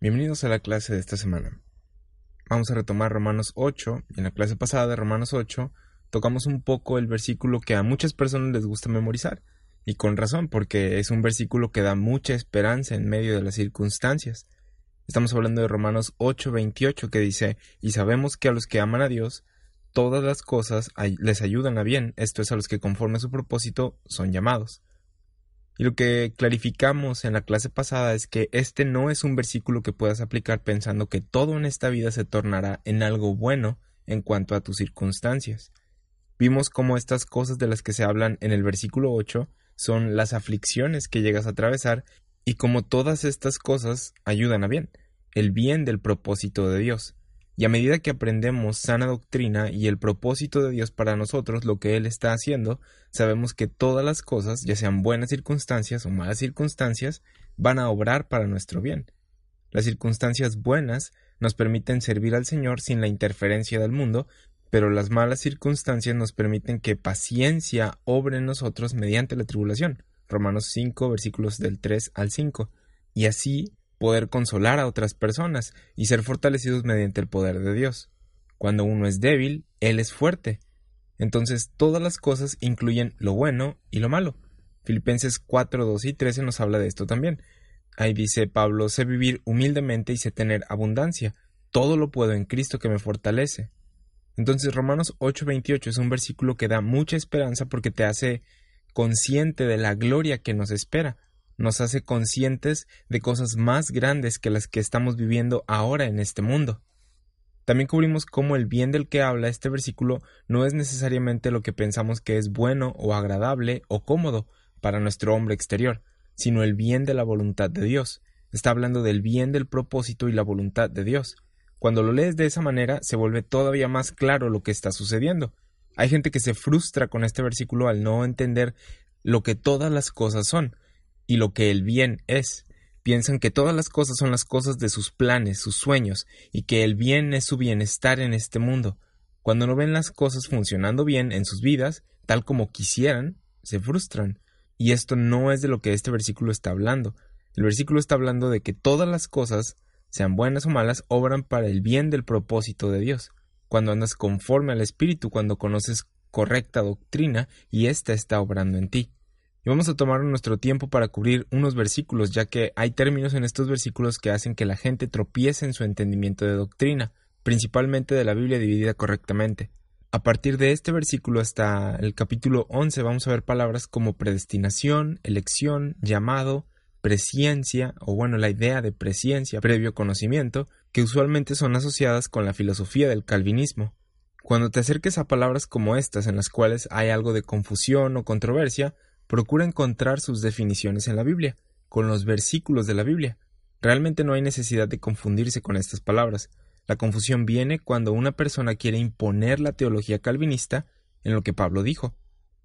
Bienvenidos a la clase de esta semana. Vamos a retomar Romanos 8. En la clase pasada de Romanos 8 tocamos un poco el versículo que a muchas personas les gusta memorizar. Y con razón, porque es un versículo que da mucha esperanza en medio de las circunstancias. Estamos hablando de Romanos 8:28 que dice, y sabemos que a los que aman a Dios, todas las cosas les ayudan a bien, esto es a los que conforme a su propósito son llamados. Y lo que clarificamos en la clase pasada es que este no es un versículo que puedas aplicar pensando que todo en esta vida se tornará en algo bueno en cuanto a tus circunstancias. Vimos cómo estas cosas de las que se hablan en el versículo 8 son las aflicciones que llegas a atravesar y cómo todas estas cosas ayudan a bien, el bien del propósito de Dios. Y a medida que aprendemos sana doctrina y el propósito de Dios para nosotros, lo que Él está haciendo, sabemos que todas las cosas, ya sean buenas circunstancias o malas circunstancias, van a obrar para nuestro bien. Las circunstancias buenas nos permiten servir al Señor sin la interferencia del mundo, pero las malas circunstancias nos permiten que paciencia obre en nosotros mediante la tribulación. Romanos 5, versículos del 3 al 5. Y así poder consolar a otras personas y ser fortalecidos mediante el poder de Dios. Cuando uno es débil, Él es fuerte. Entonces todas las cosas incluyen lo bueno y lo malo. Filipenses 4, 2 y 13 nos habla de esto también. Ahí dice Pablo, sé vivir humildemente y sé tener abundancia. Todo lo puedo en Cristo que me fortalece. Entonces Romanos 8, 28 es un versículo que da mucha esperanza porque te hace consciente de la gloria que nos espera nos hace conscientes de cosas más grandes que las que estamos viviendo ahora en este mundo. También cubrimos cómo el bien del que habla este versículo no es necesariamente lo que pensamos que es bueno o agradable o cómodo para nuestro hombre exterior, sino el bien de la voluntad de Dios. Está hablando del bien del propósito y la voluntad de Dios. Cuando lo lees de esa manera, se vuelve todavía más claro lo que está sucediendo. Hay gente que se frustra con este versículo al no entender lo que todas las cosas son, y lo que el bien es. Piensan que todas las cosas son las cosas de sus planes, sus sueños, y que el bien es su bienestar en este mundo. Cuando no ven las cosas funcionando bien en sus vidas, tal como quisieran, se frustran. Y esto no es de lo que este versículo está hablando. El versículo está hablando de que todas las cosas, sean buenas o malas, obran para el bien del propósito de Dios. Cuando andas conforme al Espíritu, cuando conoces correcta doctrina y ésta está obrando en ti. Vamos a tomar nuestro tiempo para cubrir unos versículos, ya que hay términos en estos versículos que hacen que la gente tropiece en su entendimiento de doctrina, principalmente de la Biblia dividida correctamente. A partir de este versículo hasta el capítulo 11 vamos a ver palabras como predestinación, elección, llamado, presciencia, o bueno, la idea de presciencia, previo conocimiento, que usualmente son asociadas con la filosofía del calvinismo. Cuando te acerques a palabras como estas en las cuales hay algo de confusión o controversia, procura encontrar sus definiciones en la Biblia, con los versículos de la Biblia. Realmente no hay necesidad de confundirse con estas palabras. La confusión viene cuando una persona quiere imponer la teología calvinista en lo que Pablo dijo.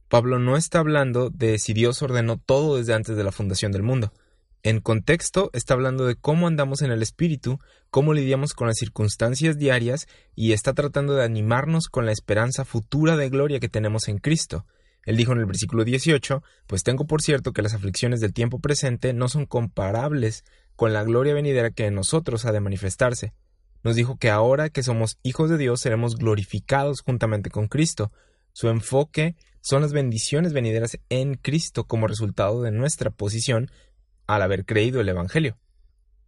Pablo no está hablando de si Dios ordenó todo desde antes de la fundación del mundo. En contexto está hablando de cómo andamos en el espíritu, cómo lidiamos con las circunstancias diarias y está tratando de animarnos con la esperanza futura de gloria que tenemos en Cristo. Él dijo en el versículo 18, pues tengo por cierto que las aflicciones del tiempo presente no son comparables con la gloria venidera que en nosotros ha de manifestarse. Nos dijo que ahora que somos hijos de Dios seremos glorificados juntamente con Cristo. Su enfoque son las bendiciones venideras en Cristo como resultado de nuestra posición al haber creído el Evangelio.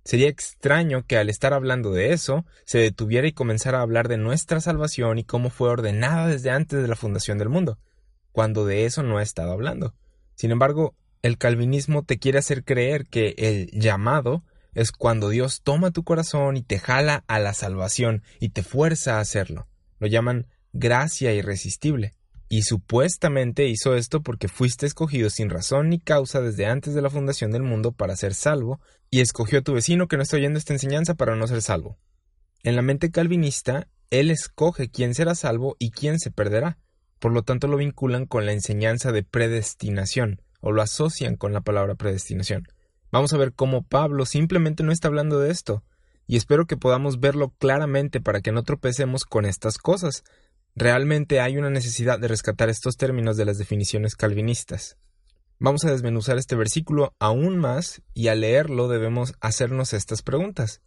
Sería extraño que al estar hablando de eso se detuviera y comenzara a hablar de nuestra salvación y cómo fue ordenada desde antes de la fundación del mundo cuando de eso no ha estado hablando. Sin embargo, el calvinismo te quiere hacer creer que el llamado es cuando Dios toma tu corazón y te jala a la salvación y te fuerza a hacerlo. Lo llaman gracia irresistible. y supuestamente hizo esto porque fuiste escogido sin razón ni causa desde antes de la fundación del mundo para ser salvo, y escogió a tu vecino que no está oyendo esta enseñanza para no ser salvo. En la mente calvinista, él escoge quién será salvo y quién se perderá. Por lo tanto, lo vinculan con la enseñanza de predestinación, o lo asocian con la palabra predestinación. Vamos a ver cómo Pablo simplemente no está hablando de esto, y espero que podamos verlo claramente para que no tropecemos con estas cosas. Realmente hay una necesidad de rescatar estos términos de las definiciones calvinistas. Vamos a desmenuzar este versículo aún más y al leerlo debemos hacernos estas preguntas.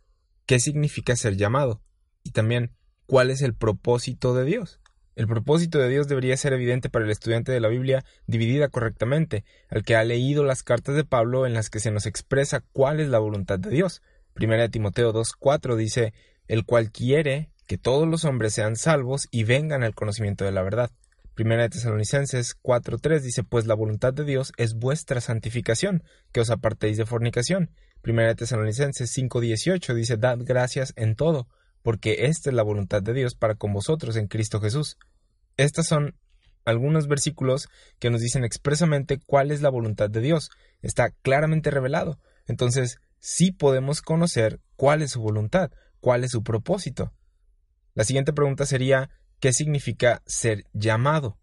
¿Qué significa ser llamado? Y también, ¿cuál es el propósito de Dios? El propósito de Dios debería ser evidente para el estudiante de la Biblia dividida correctamente, al que ha leído las cartas de Pablo en las que se nos expresa cuál es la voluntad de Dios. Primera de Timoteo 2.4 dice, el cual quiere que todos los hombres sean salvos y vengan al conocimiento de la verdad. Primera de Tesalonicenses 4.3 dice, pues la voluntad de Dios es vuestra santificación, que os apartéis de fornicación. Primera de Tesalonicenses 5.18 dice, dad gracias en todo, porque esta es la voluntad de Dios para con vosotros en Cristo Jesús. Estos son algunos versículos que nos dicen expresamente cuál es la voluntad de Dios. Está claramente revelado. Entonces, sí podemos conocer cuál es su voluntad, cuál es su propósito. La siguiente pregunta sería, ¿qué significa ser llamado?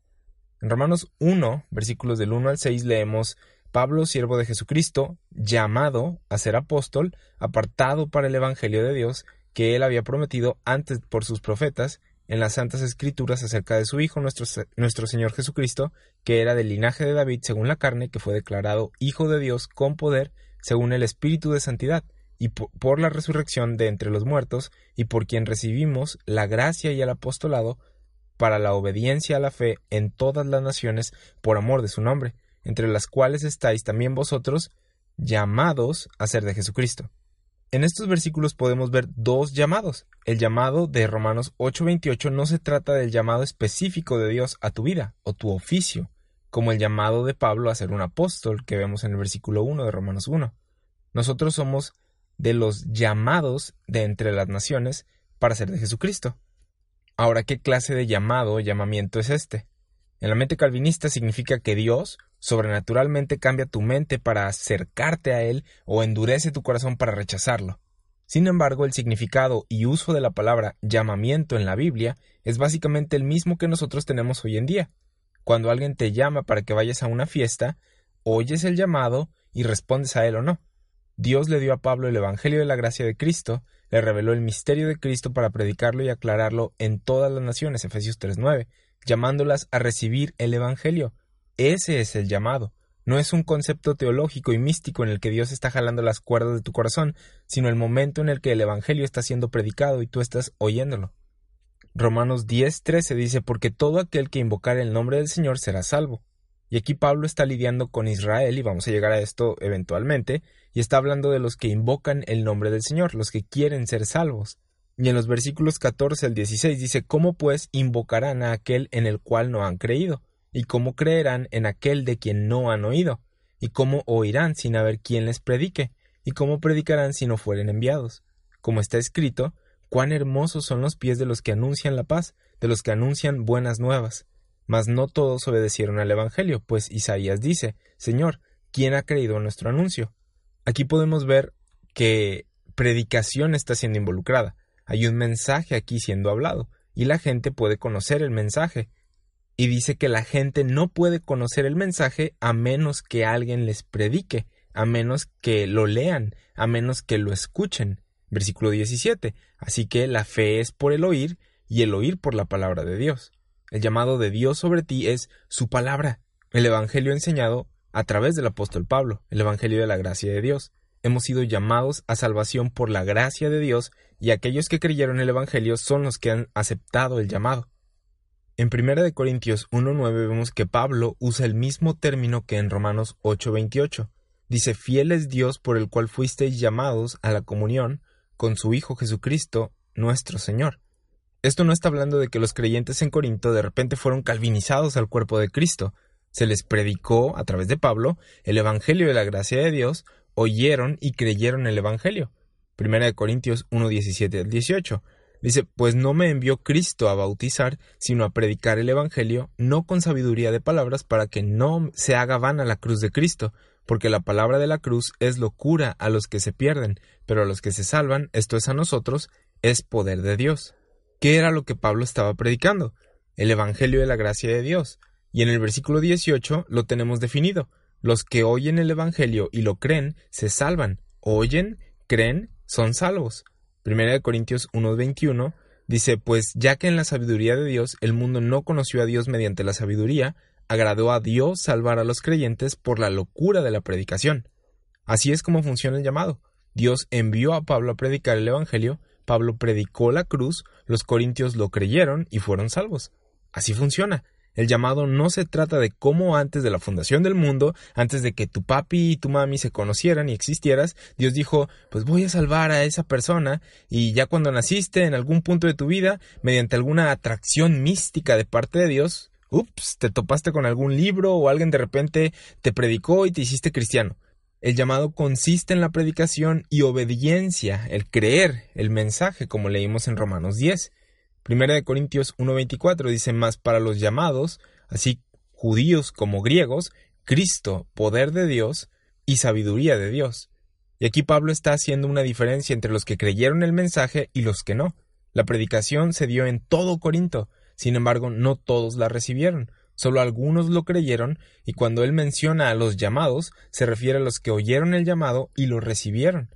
En Romanos 1, versículos del 1 al 6 leemos, Pablo, siervo de Jesucristo, llamado a ser apóstol, apartado para el Evangelio de Dios, que él había prometido antes por sus profetas, en las Santas Escrituras acerca de su Hijo, nuestro, nuestro, Señor Jesucristo, que era del linaje de David según la carne, que fue declarado Hijo de Dios con poder, según el Espíritu de Santidad, y por, la resurrección de entre los muertos, y por quien recibimos la gracia y el apostolado para la obediencia a la fe en todas las naciones por amor de su nombre, entre las cuales estáis también vosotros llamados a ser de Jesucristo en estos versículos podemos ver dos llamados. El llamado de Romanos 8:28 no se trata del llamado específico de Dios a tu vida o tu oficio, como el llamado de Pablo a ser un apóstol que vemos en el versículo 1 de Romanos 1. Nosotros somos de los llamados de entre las naciones para ser de Jesucristo. Ahora, ¿qué clase de llamado o llamamiento es este? En la mente calvinista significa que Dios sobrenaturalmente cambia tu mente para acercarte a Él o endurece tu corazón para rechazarlo. Sin embargo, el significado y uso de la palabra llamamiento en la Biblia es básicamente el mismo que nosotros tenemos hoy en día. Cuando alguien te llama para que vayas a una fiesta, oyes el llamado y respondes a él o no. Dios le dio a Pablo el Evangelio de la gracia de Cristo, le reveló el misterio de Cristo para predicarlo y aclararlo en todas las naciones, Efesios 3.9, llamándolas a recibir el Evangelio, ese es el llamado. No es un concepto teológico y místico en el que Dios está jalando las cuerdas de tu corazón, sino el momento en el que el Evangelio está siendo predicado y tú estás oyéndolo. Romanos 10:13 dice, porque todo aquel que invocar el nombre del Señor será salvo. Y aquí Pablo está lidiando con Israel, y vamos a llegar a esto eventualmente, y está hablando de los que invocan el nombre del Señor, los que quieren ser salvos. Y en los versículos 14 al 16 dice, ¿cómo pues invocarán a aquel en el cual no han creído? ¿Y cómo creerán en aquel de quien no han oído? ¿Y cómo oirán sin haber quien les predique? ¿Y cómo predicarán si no fueren enviados? Como está escrito, cuán hermosos son los pies de los que anuncian la paz, de los que anuncian buenas nuevas. Mas no todos obedecieron al Evangelio, pues Isaías dice, Señor, ¿quién ha creído a nuestro anuncio? Aquí podemos ver que predicación está siendo involucrada. Hay un mensaje aquí siendo hablado, y la gente puede conocer el mensaje, y dice que la gente no puede conocer el mensaje a menos que alguien les predique, a menos que lo lean, a menos que lo escuchen. Versículo 17. Así que la fe es por el oír y el oír por la palabra de Dios. El llamado de Dios sobre ti es su palabra, el Evangelio enseñado a través del apóstol Pablo, el Evangelio de la gracia de Dios. Hemos sido llamados a salvación por la gracia de Dios y aquellos que creyeron el Evangelio son los que han aceptado el llamado. En 1 Corintios 1.9 vemos que Pablo usa el mismo término que en Romanos 8.28. Dice, fiel es Dios por el cual fuisteis llamados a la comunión con su Hijo Jesucristo, nuestro Señor. Esto no está hablando de que los creyentes en Corinto de repente fueron calvinizados al cuerpo de Cristo. Se les predicó, a través de Pablo, el Evangelio de la gracia de Dios, oyeron y creyeron el Evangelio. 1 Corintios 1.17 al 18 Dice, pues no me envió Cristo a bautizar, sino a predicar el Evangelio, no con sabiduría de palabras, para que no se haga vana la cruz de Cristo, porque la palabra de la cruz es locura a los que se pierden, pero a los que se salvan, esto es a nosotros, es poder de Dios. ¿Qué era lo que Pablo estaba predicando? El Evangelio de la gracia de Dios. Y en el versículo 18 lo tenemos definido. Los que oyen el Evangelio y lo creen, se salvan. Oyen, creen, son salvos. Primera de Corintios 1.21 dice, pues ya que en la sabiduría de Dios el mundo no conoció a Dios mediante la sabiduría, agradó a Dios salvar a los creyentes por la locura de la predicación. Así es como funciona el llamado. Dios envió a Pablo a predicar el Evangelio, Pablo predicó la cruz, los corintios lo creyeron y fueron salvos. Así funciona. El llamado no se trata de cómo antes de la fundación del mundo, antes de que tu papi y tu mami se conocieran y existieras, Dios dijo, pues voy a salvar a esa persona y ya cuando naciste en algún punto de tu vida, mediante alguna atracción mística de parte de Dios, ups, te topaste con algún libro o alguien de repente te predicó y te hiciste cristiano. El llamado consiste en la predicación y obediencia, el creer el mensaje, como leímos en Romanos 10. Primera de Corintios 1.24 dice más para los llamados, así judíos como griegos, Cristo, poder de Dios y sabiduría de Dios. Y aquí Pablo está haciendo una diferencia entre los que creyeron el mensaje y los que no. La predicación se dio en todo Corinto, sin embargo no todos la recibieron, solo algunos lo creyeron, y cuando él menciona a los llamados, se refiere a los que oyeron el llamado y lo recibieron.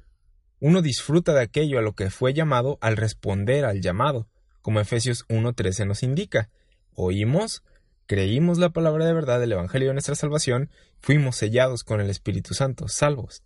Uno disfruta de aquello a lo que fue llamado al responder al llamado como Efesios 1.13 nos indica. Oímos, creímos la palabra de verdad del Evangelio de nuestra salvación, fuimos sellados con el Espíritu Santo, salvos.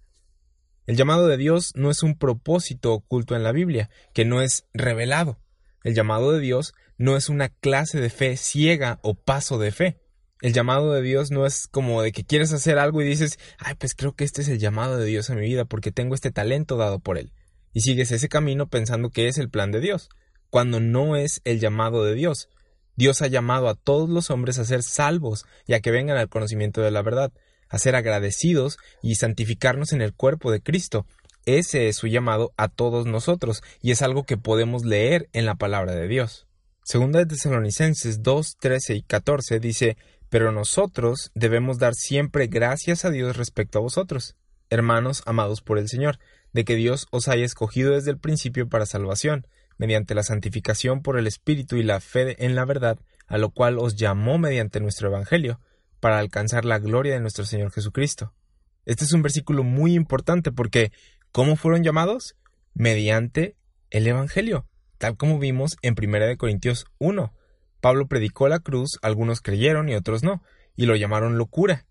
El llamado de Dios no es un propósito oculto en la Biblia, que no es revelado. El llamado de Dios no es una clase de fe ciega o paso de fe. El llamado de Dios no es como de que quieres hacer algo y dices, ay, pues creo que este es el llamado de Dios a mi vida porque tengo este talento dado por Él. Y sigues ese camino pensando que es el plan de Dios cuando no es el llamado de Dios. Dios ha llamado a todos los hombres a ser salvos y que vengan al conocimiento de la verdad, a ser agradecidos y santificarnos en el cuerpo de Cristo. Ese es su llamado a todos nosotros y es algo que podemos leer en la palabra de Dios. Segunda de Tesalonicenses 2, 13 y 14 dice, pero nosotros debemos dar siempre gracias a Dios respecto a vosotros, hermanos amados por el Señor, de que Dios os haya escogido desde el principio para salvación, mediante la santificación por el Espíritu y la fe en la verdad, a lo cual os llamó mediante nuestro Evangelio, para alcanzar la gloria de nuestro Señor Jesucristo. Este es un versículo muy importante porque ¿cómo fueron llamados? Mediante el Evangelio, tal como vimos en 1 Corintios 1. Pablo predicó la cruz, algunos creyeron y otros no, y lo llamaron locura.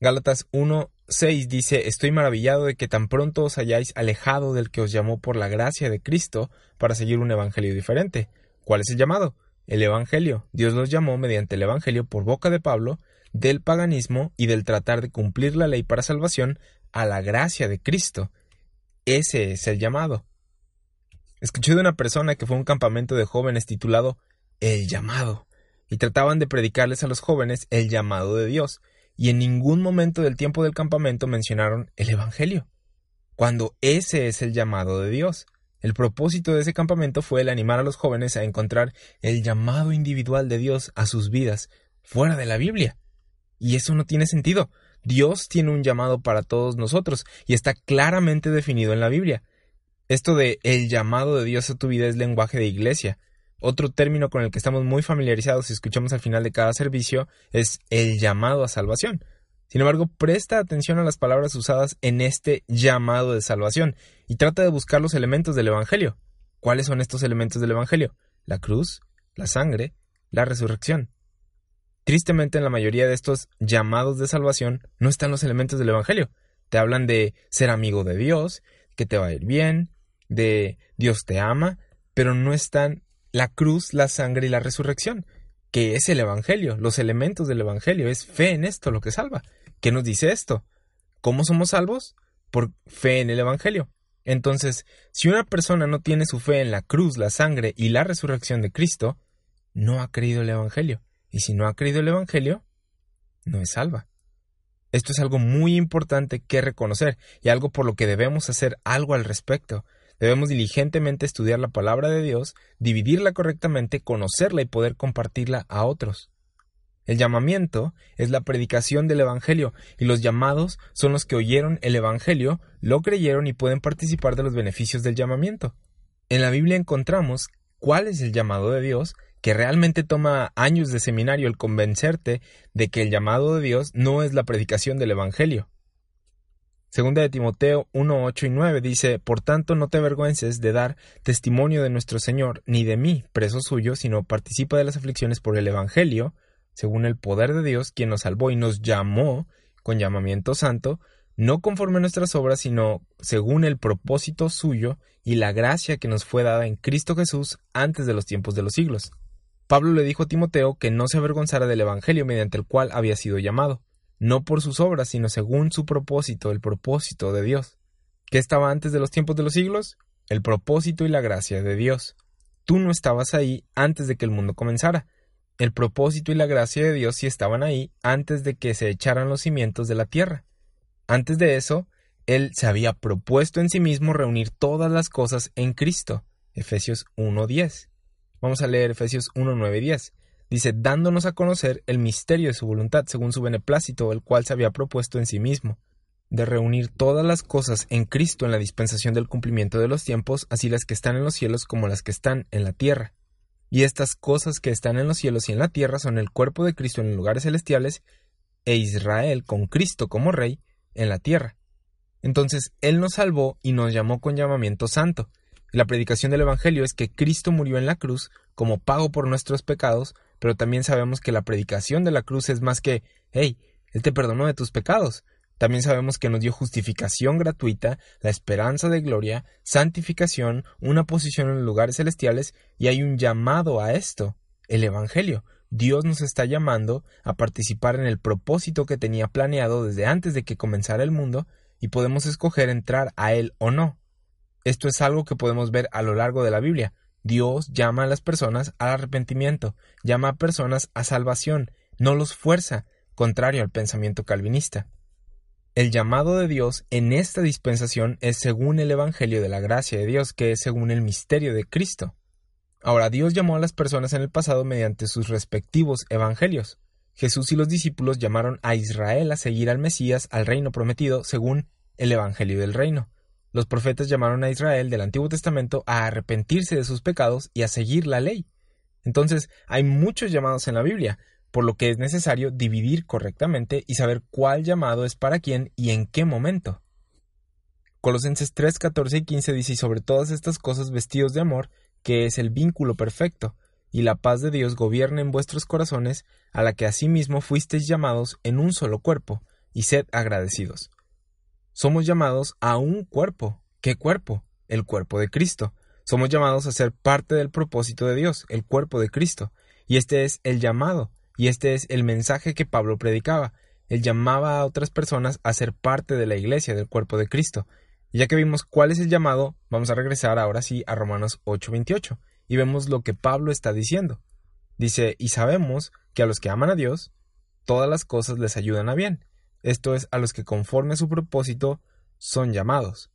Gálatas 1, 6 dice, Estoy maravillado de que tan pronto os hayáis alejado del que os llamó por la gracia de Cristo para seguir un evangelio diferente. ¿Cuál es el llamado? El evangelio. Dios los llamó mediante el evangelio por boca de Pablo del paganismo y del tratar de cumplir la ley para salvación a la gracia de Cristo. Ese es el llamado. Escuché de una persona que fue a un campamento de jóvenes titulado El llamado, y trataban de predicarles a los jóvenes el llamado de Dios, y en ningún momento del tiempo del campamento mencionaron el Evangelio, cuando ese es el llamado de Dios. El propósito de ese campamento fue el animar a los jóvenes a encontrar el llamado individual de Dios a sus vidas fuera de la Biblia. Y eso no tiene sentido. Dios tiene un llamado para todos nosotros y está claramente definido en la Biblia. Esto de el llamado de Dios a tu vida es lenguaje de iglesia. Otro término con el que estamos muy familiarizados y escuchamos al final de cada servicio es el llamado a salvación. Sin embargo, presta atención a las palabras usadas en este llamado de salvación y trata de buscar los elementos del Evangelio. ¿Cuáles son estos elementos del Evangelio? La cruz, la sangre, la resurrección. Tristemente, en la mayoría de estos llamados de salvación no están los elementos del Evangelio. Te hablan de ser amigo de Dios, que te va a ir bien, de Dios te ama, pero no están la cruz, la sangre y la resurrección, que es el Evangelio, los elementos del Evangelio, es fe en esto lo que salva. ¿Qué nos dice esto? ¿Cómo somos salvos? Por fe en el Evangelio. Entonces, si una persona no tiene su fe en la cruz, la sangre y la resurrección de Cristo, no ha creído el Evangelio. Y si no ha creído el Evangelio, no es salva. Esto es algo muy importante que reconocer y algo por lo que debemos hacer algo al respecto. Debemos diligentemente estudiar la palabra de Dios, dividirla correctamente, conocerla y poder compartirla a otros. El llamamiento es la predicación del Evangelio y los llamados son los que oyeron el Evangelio, lo creyeron y pueden participar de los beneficios del llamamiento. En la Biblia encontramos cuál es el llamado de Dios, que realmente toma años de seminario el convencerte de que el llamado de Dios no es la predicación del Evangelio. Segunda de Timoteo 1, 8 y 9 dice, Por tanto no te avergüences de dar testimonio de nuestro Señor, ni de mí, preso suyo, sino participa de las aflicciones por el Evangelio, según el poder de Dios, quien nos salvó y nos llamó con llamamiento santo, no conforme a nuestras obras, sino según el propósito suyo y la gracia que nos fue dada en Cristo Jesús antes de los tiempos de los siglos. Pablo le dijo a Timoteo que no se avergonzara del Evangelio mediante el cual había sido llamado, no por sus obras, sino según su propósito, el propósito de Dios. ¿Qué estaba antes de los tiempos de los siglos? El propósito y la gracia de Dios. Tú no estabas ahí antes de que el mundo comenzara, el propósito y la gracia de Dios sí estaban ahí antes de que se echaran los cimientos de la tierra. Antes de eso, Él se había propuesto en sí mismo reunir todas las cosas en Cristo. Efesios 1.10. Vamos a leer Efesios 1.9 y 10. Dice, dándonos a conocer el misterio de su voluntad según su beneplácito, el cual se había propuesto en sí mismo, de reunir todas las cosas en Cristo en la dispensación del cumplimiento de los tiempos, así las que están en los cielos como las que están en la tierra y estas cosas que están en los cielos y en la tierra son el cuerpo de Cristo en los lugares celestiales e Israel con Cristo como Rey en la tierra. Entonces Él nos salvó y nos llamó con llamamiento santo. La predicación del Evangelio es que Cristo murió en la cruz como pago por nuestros pecados, pero también sabemos que la predicación de la cruz es más que, hey, Él te perdonó de tus pecados, también sabemos que nos dio justificación gratuita, la esperanza de gloria, santificación, una posición en lugares celestiales y hay un llamado a esto, el Evangelio. Dios nos está llamando a participar en el propósito que tenía planeado desde antes de que comenzara el mundo y podemos escoger entrar a él o no. Esto es algo que podemos ver a lo largo de la Biblia. Dios llama a las personas al arrepentimiento, llama a personas a salvación, no los fuerza, contrario al pensamiento calvinista. El llamado de Dios en esta dispensación es según el Evangelio de la gracia de Dios, que es según el misterio de Cristo. Ahora, Dios llamó a las personas en el pasado mediante sus respectivos evangelios. Jesús y los discípulos llamaron a Israel a seguir al Mesías al reino prometido según el Evangelio del reino. Los profetas llamaron a Israel del Antiguo Testamento a arrepentirse de sus pecados y a seguir la ley. Entonces, hay muchos llamados en la Biblia, por lo que es necesario dividir correctamente y saber cuál llamado es para quién y en qué momento. Colosenses 3, 14 y 15 dice, y sobre todas estas cosas vestidos de amor, que es el vínculo perfecto, y la paz de Dios gobierne en vuestros corazones, a la que asimismo fuisteis llamados en un solo cuerpo, y sed agradecidos. Somos llamados a un cuerpo. ¿Qué cuerpo? El cuerpo de Cristo. Somos llamados a ser parte del propósito de Dios, el cuerpo de Cristo. Y este es el llamado, y este es el mensaje que Pablo predicaba. Él llamaba a otras personas a ser parte de la iglesia, del cuerpo de Cristo. Ya que vimos cuál es el llamado, vamos a regresar ahora sí a Romanos 8:28 y vemos lo que Pablo está diciendo. Dice, y sabemos que a los que aman a Dios, todas las cosas les ayudan a bien. Esto es, a los que conforme a su propósito son llamados.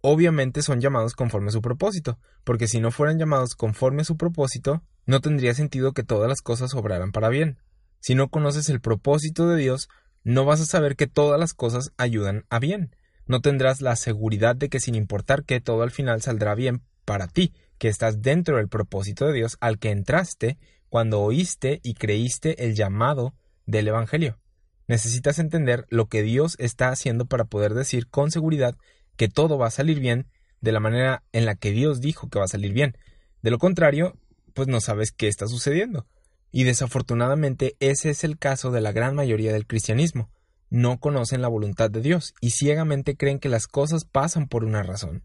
Obviamente son llamados conforme a su propósito, porque si no fueran llamados conforme a su propósito, no tendría sentido que todas las cosas obraran para bien. Si no conoces el propósito de Dios, no vas a saber que todas las cosas ayudan a bien. No tendrás la seguridad de que sin importar que todo al final saldrá bien para ti, que estás dentro del propósito de Dios al que entraste cuando oíste y creíste el llamado del Evangelio. Necesitas entender lo que Dios está haciendo para poder decir con seguridad que todo va a salir bien de la manera en la que Dios dijo que va a salir bien. De lo contrario, pues no sabes qué está sucediendo. Y desafortunadamente ese es el caso de la gran mayoría del cristianismo. No conocen la voluntad de Dios y ciegamente creen que las cosas pasan por una razón.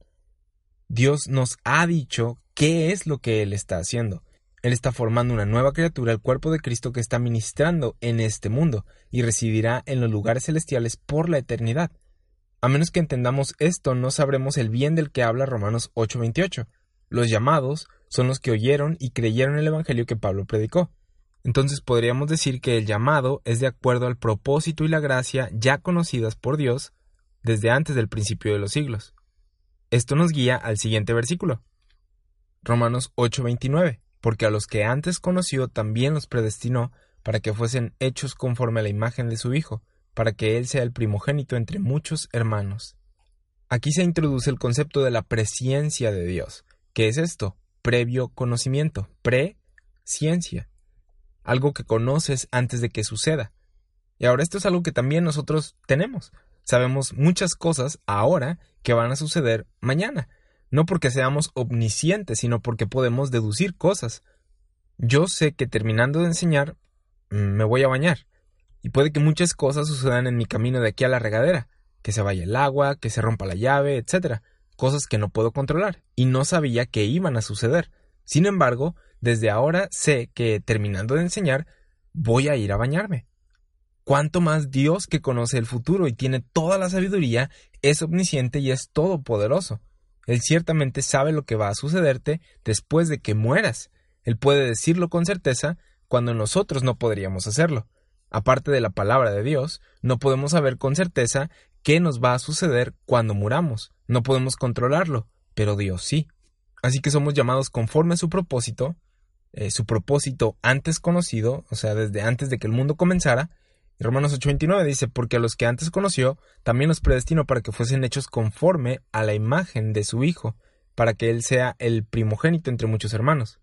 Dios nos ha dicho qué es lo que Él está haciendo. Él está formando una nueva criatura, el cuerpo de Cristo que está ministrando en este mundo y residirá en los lugares celestiales por la eternidad. A menos que entendamos esto, no sabremos el bien del que habla Romanos 8:28. Los llamados son los que oyeron y creyeron el Evangelio que Pablo predicó. Entonces podríamos decir que el llamado es de acuerdo al propósito y la gracia ya conocidas por Dios desde antes del principio de los siglos. Esto nos guía al siguiente versículo. Romanos 8:29, porque a los que antes conoció también los predestinó para que fuesen hechos conforme a la imagen de su Hijo, para que Él sea el primogénito entre muchos hermanos. Aquí se introduce el concepto de la presciencia de Dios. ¿Qué es esto? Previo conocimiento, pre-ciencia. Algo que conoces antes de que suceda. Y ahora esto es algo que también nosotros tenemos. Sabemos muchas cosas ahora que van a suceder mañana. No porque seamos omniscientes, sino porque podemos deducir cosas. Yo sé que terminando de enseñar mm, me voy a bañar. Y puede que muchas cosas sucedan en mi camino de aquí a la regadera. Que se vaya el agua, que se rompa la llave, etc. Cosas que no puedo controlar. Y no sabía que iban a suceder. Sin embargo, desde ahora sé que terminando de enseñar voy a ir a bañarme. Cuanto más Dios que conoce el futuro y tiene toda la sabiduría, es omnisciente y es todopoderoso. Él ciertamente sabe lo que va a sucederte después de que mueras. Él puede decirlo con certeza cuando nosotros no podríamos hacerlo. Aparte de la palabra de Dios, no podemos saber con certeza qué nos va a suceder cuando muramos. No podemos controlarlo, pero Dios sí. Así que somos llamados conforme a su propósito, eh, su propósito antes conocido, o sea, desde antes de que el mundo comenzara, Romanos 8:29 dice, porque a los que antes conoció, también los predestinó para que fuesen hechos conforme a la imagen de su Hijo, para que Él sea el primogénito entre muchos hermanos.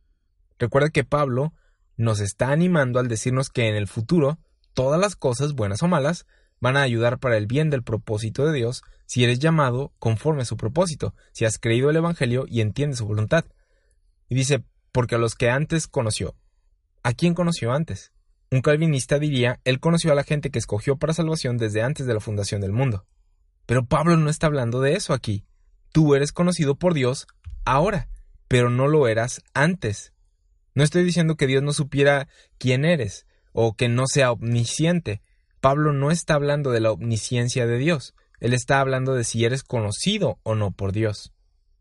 Recuerda que Pablo nos está animando al decirnos que en el futuro todas las cosas, buenas o malas, van a ayudar para el bien del propósito de Dios si eres llamado conforme a su propósito, si has creído el Evangelio y entiendes su voluntad. Y dice, porque a los que antes conoció. ¿A quién conoció antes? Un calvinista diría, él conoció a la gente que escogió para salvación desde antes de la fundación del mundo. Pero Pablo no está hablando de eso aquí. Tú eres conocido por Dios ahora, pero no lo eras antes. No estoy diciendo que Dios no supiera quién eres, o que no sea omnisciente. Pablo no está hablando de la omnisciencia de Dios, él está hablando de si eres conocido o no por Dios.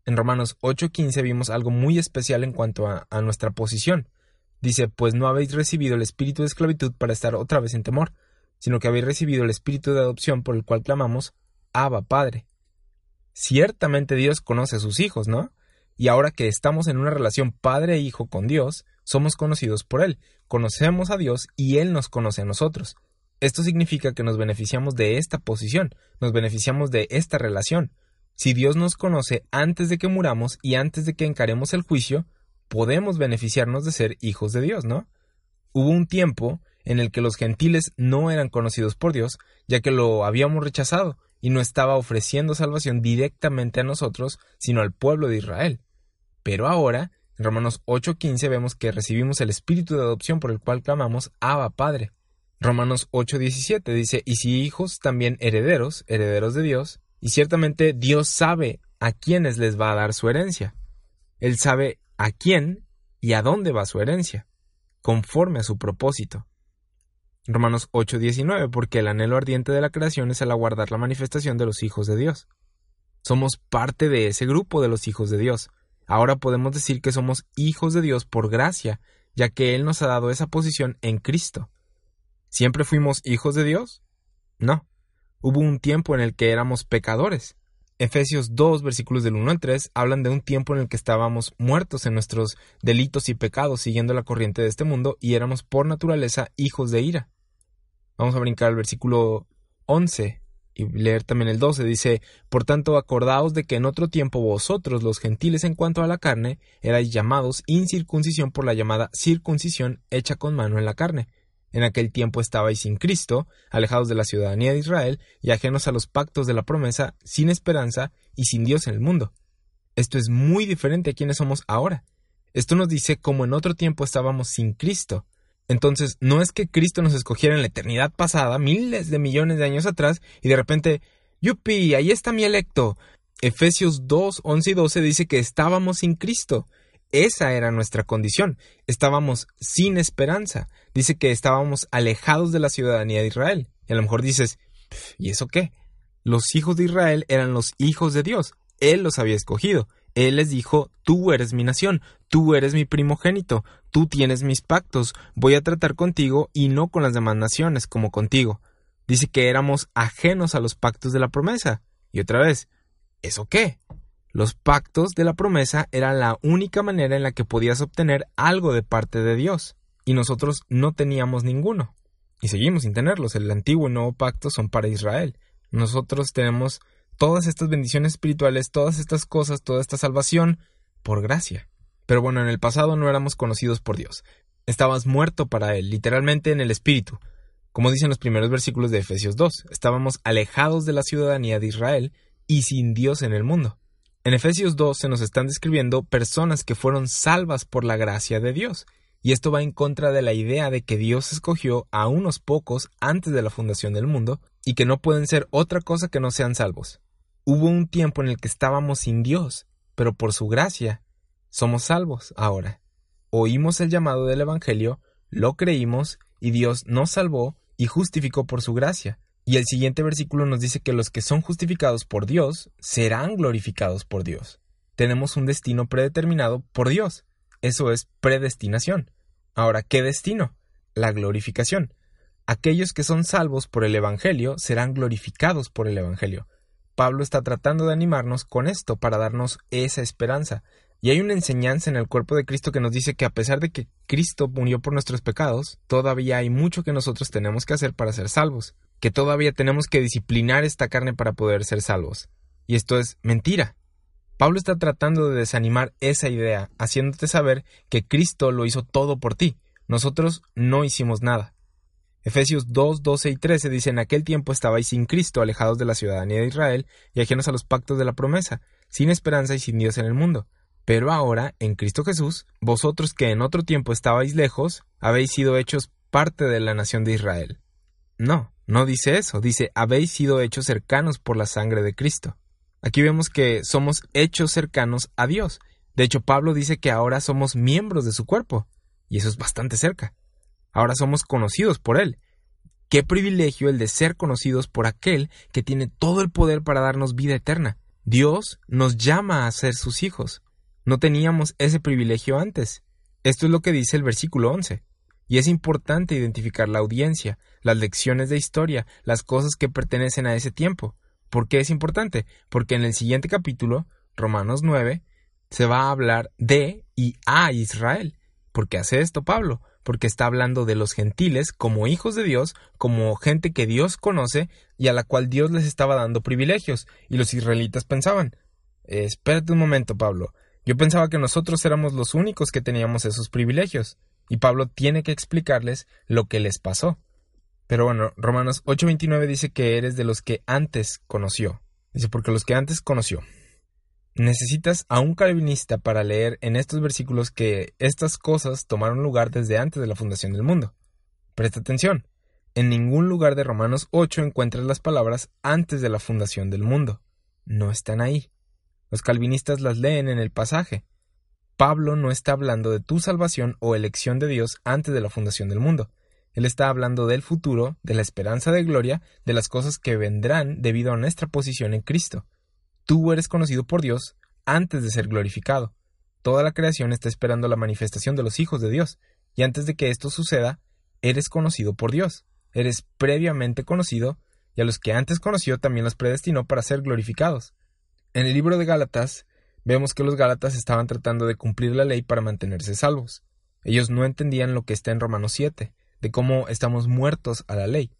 En Romanos 8:15 vimos algo muy especial en cuanto a, a nuestra posición. Dice, pues no habéis recibido el espíritu de esclavitud para estar otra vez en temor, sino que habéis recibido el espíritu de adopción por el cual clamamos, Abba Padre. Ciertamente Dios conoce a sus hijos, ¿no? Y ahora que estamos en una relación padre e hijo con Dios, somos conocidos por Él, conocemos a Dios y Él nos conoce a nosotros. Esto significa que nos beneficiamos de esta posición, nos beneficiamos de esta relación. Si Dios nos conoce antes de que muramos y antes de que encaremos el juicio, podemos beneficiarnos de ser hijos de Dios, ¿no? Hubo un tiempo en el que los gentiles no eran conocidos por Dios, ya que lo habíamos rechazado y no estaba ofreciendo salvación directamente a nosotros, sino al pueblo de Israel. Pero ahora, en Romanos 8:15 vemos que recibimos el espíritu de adopción por el cual clamamos Abba Padre. Romanos 8:17 dice, y si hijos, también herederos, herederos de Dios, y ciertamente Dios sabe a quiénes les va a dar su herencia. Él sabe a quién y a dónde va su herencia, conforme a su propósito. Romanos 8:19, porque el anhelo ardiente de la creación es el aguardar la manifestación de los hijos de Dios. Somos parte de ese grupo de los hijos de Dios. Ahora podemos decir que somos hijos de Dios por gracia, ya que Él nos ha dado esa posición en Cristo. ¿Siempre fuimos hijos de Dios? No. Hubo un tiempo en el que éramos pecadores, Efesios 2, versículos del 1 al 3, hablan de un tiempo en el que estábamos muertos en nuestros delitos y pecados siguiendo la corriente de este mundo y éramos por naturaleza hijos de ira. Vamos a brincar al versículo 11 y leer también el 12. Dice, Por tanto, acordaos de que en otro tiempo vosotros, los gentiles en cuanto a la carne, erais llamados incircuncisión por la llamada circuncisión hecha con mano en la carne en aquel tiempo estabais sin Cristo, alejados de la ciudadanía de Israel y ajenos a los pactos de la promesa, sin esperanza y sin Dios en el mundo. Esto es muy diferente a quienes somos ahora. Esto nos dice cómo en otro tiempo estábamos sin Cristo. Entonces, no es que Cristo nos escogiera en la eternidad pasada, miles de millones de años atrás, y de repente, ¡yupi! Ahí está mi electo. Efesios 2, 11 y 12 dice que estábamos sin Cristo. Esa era nuestra condición. Estábamos sin esperanza. Dice que estábamos alejados de la ciudadanía de Israel. Y a lo mejor dices, ¿y eso qué? Los hijos de Israel eran los hijos de Dios. Él los había escogido. Él les dijo, tú eres mi nación, tú eres mi primogénito, tú tienes mis pactos, voy a tratar contigo y no con las demás naciones como contigo. Dice que éramos ajenos a los pactos de la promesa. Y otra vez, ¿eso qué? Los pactos de la promesa era la única manera en la que podías obtener algo de parte de Dios, y nosotros no teníamos ninguno. Y seguimos sin tenerlos. El antiguo y nuevo pacto son para Israel. Nosotros tenemos todas estas bendiciones espirituales, todas estas cosas, toda esta salvación por gracia. Pero bueno, en el pasado no éramos conocidos por Dios. Estabas muerto para Él, literalmente en el espíritu. Como dicen los primeros versículos de Efesios 2, estábamos alejados de la ciudadanía de Israel y sin Dios en el mundo. En Efesios 2 se nos están describiendo personas que fueron salvas por la gracia de Dios, y esto va en contra de la idea de que Dios escogió a unos pocos antes de la fundación del mundo y que no pueden ser otra cosa que no sean salvos. Hubo un tiempo en el que estábamos sin Dios, pero por su gracia somos salvos ahora. Oímos el llamado del Evangelio, lo creímos y Dios nos salvó y justificó por su gracia. Y el siguiente versículo nos dice que los que son justificados por Dios serán glorificados por Dios. Tenemos un destino predeterminado por Dios. Eso es predestinación. Ahora, ¿qué destino? La glorificación. Aquellos que son salvos por el Evangelio serán glorificados por el Evangelio. Pablo está tratando de animarnos con esto para darnos esa esperanza. Y hay una enseñanza en el cuerpo de Cristo que nos dice que a pesar de que Cristo murió por nuestros pecados, todavía hay mucho que nosotros tenemos que hacer para ser salvos, que todavía tenemos que disciplinar esta carne para poder ser salvos. Y esto es mentira. Pablo está tratando de desanimar esa idea, haciéndote saber que Cristo lo hizo todo por ti. Nosotros no hicimos nada. Efesios 2, 12 y 13 dice, en aquel tiempo estabais sin Cristo, alejados de la ciudadanía de Israel y ajenos a los pactos de la promesa, sin esperanza y sin Dios en el mundo. Pero ahora, en Cristo Jesús, vosotros que en otro tiempo estabais lejos, habéis sido hechos parte de la nación de Israel. No, no dice eso, dice habéis sido hechos cercanos por la sangre de Cristo. Aquí vemos que somos hechos cercanos a Dios. De hecho, Pablo dice que ahora somos miembros de su cuerpo, y eso es bastante cerca. Ahora somos conocidos por Él. Qué privilegio el de ser conocidos por aquel que tiene todo el poder para darnos vida eterna. Dios nos llama a ser sus hijos. No teníamos ese privilegio antes. Esto es lo que dice el versículo 11. Y es importante identificar la audiencia, las lecciones de historia, las cosas que pertenecen a ese tiempo. ¿Por qué es importante? Porque en el siguiente capítulo, Romanos 9, se va a hablar de y a Israel. ¿Por qué hace esto Pablo? Porque está hablando de los gentiles como hijos de Dios, como gente que Dios conoce y a la cual Dios les estaba dando privilegios. Y los israelitas pensaban, espérate un momento, Pablo, yo pensaba que nosotros éramos los únicos que teníamos esos privilegios. Y Pablo tiene que explicarles lo que les pasó. Pero bueno, Romanos 8:29 dice que eres de los que antes conoció. Dice, porque los que antes conoció. Necesitas a un calvinista para leer en estos versículos que estas cosas tomaron lugar desde antes de la fundación del mundo. Presta atención. En ningún lugar de Romanos 8 encuentras las palabras antes de la fundación del mundo. No están ahí. Los calvinistas las leen en el pasaje. Pablo no está hablando de tu salvación o elección de Dios antes de la fundación del mundo. Él está hablando del futuro, de la esperanza de gloria, de las cosas que vendrán debido a nuestra posición en Cristo. Tú eres conocido por Dios antes de ser glorificado. Toda la creación está esperando la manifestación de los hijos de Dios, y antes de que esto suceda, eres conocido por Dios. Eres previamente conocido, y a los que antes conoció también los predestinó para ser glorificados. En el libro de Gálatas, vemos que los Gálatas estaban tratando de cumplir la ley para mantenerse salvos. Ellos no entendían lo que está en Romanos 7, de cómo estamos muertos a la ley.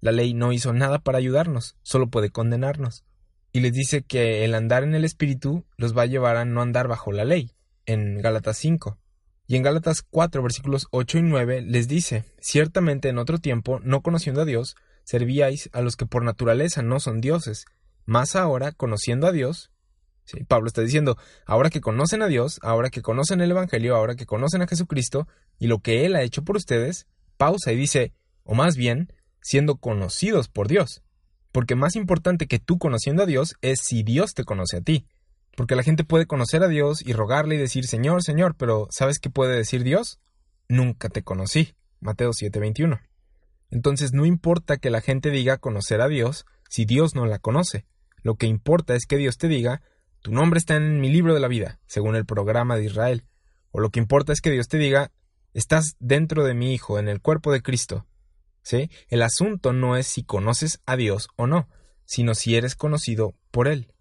La ley no hizo nada para ayudarnos, solo puede condenarnos. Y les dice que el andar en el Espíritu los va a llevar a no andar bajo la ley, en Gálatas 5. Y en Gálatas 4, versículos 8 y 9 les dice, ciertamente en otro tiempo, no conociendo a Dios, servíais a los que por naturaleza no son dioses, más ahora, conociendo a Dios, Pablo está diciendo, ahora que conocen a Dios, ahora que conocen el Evangelio, ahora que conocen a Jesucristo y lo que Él ha hecho por ustedes, pausa y dice, o más bien, siendo conocidos por Dios. Porque más importante que tú conociendo a Dios es si Dios te conoce a ti. Porque la gente puede conocer a Dios y rogarle y decir, Señor, Señor, pero ¿sabes qué puede decir Dios? Nunca te conocí. Mateo 7:21. Entonces no importa que la gente diga conocer a Dios si Dios no la conoce. Lo que importa es que Dios te diga, tu nombre está en mi libro de la vida, según el programa de Israel. O lo que importa es que Dios te diga, Estás dentro de mi Hijo, en el cuerpo de Cristo. ¿Sí? El asunto no es si conoces a Dios o no, sino si eres conocido por Él.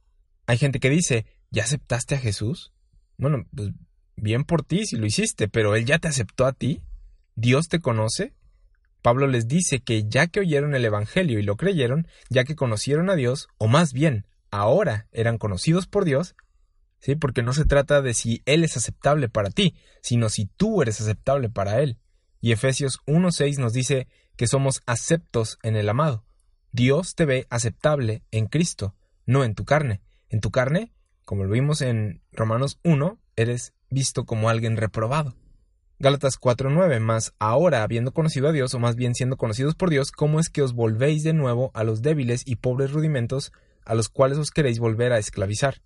Hay gente que dice, ¿Ya aceptaste a Jesús? Bueno, pues bien por ti si lo hiciste, pero Él ya te aceptó a ti. Dios te conoce. Pablo les dice que ya que oyeron el Evangelio y lo creyeron, ya que conocieron a Dios, o más bien, ahora eran conocidos por Dios, ¿sí? Porque no se trata de si Él es aceptable para ti, sino si tú eres aceptable para Él. Y Efesios 1.6 nos dice que somos aceptos en el amado. Dios te ve aceptable en Cristo, no en tu carne. En tu carne, como lo vimos en Romanos 1, eres visto como alguien reprobado. Gálatas 4:9, más ahora habiendo conocido a Dios, o más bien siendo conocidos por Dios, ¿cómo es que os volvéis de nuevo a los débiles y pobres rudimentos a los cuales os queréis volver a esclavizar?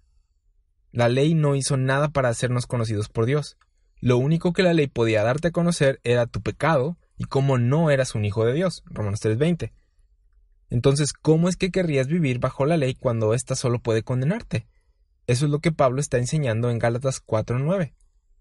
La ley no hizo nada para hacernos conocidos por Dios. Lo único que la ley podía darte a conocer era tu pecado y cómo no eras un hijo de Dios. Romanos 3:20. Entonces, ¿cómo es que querrías vivir bajo la ley cuando ésta solo puede condenarte? Eso es lo que Pablo está enseñando en Gálatas 4.9.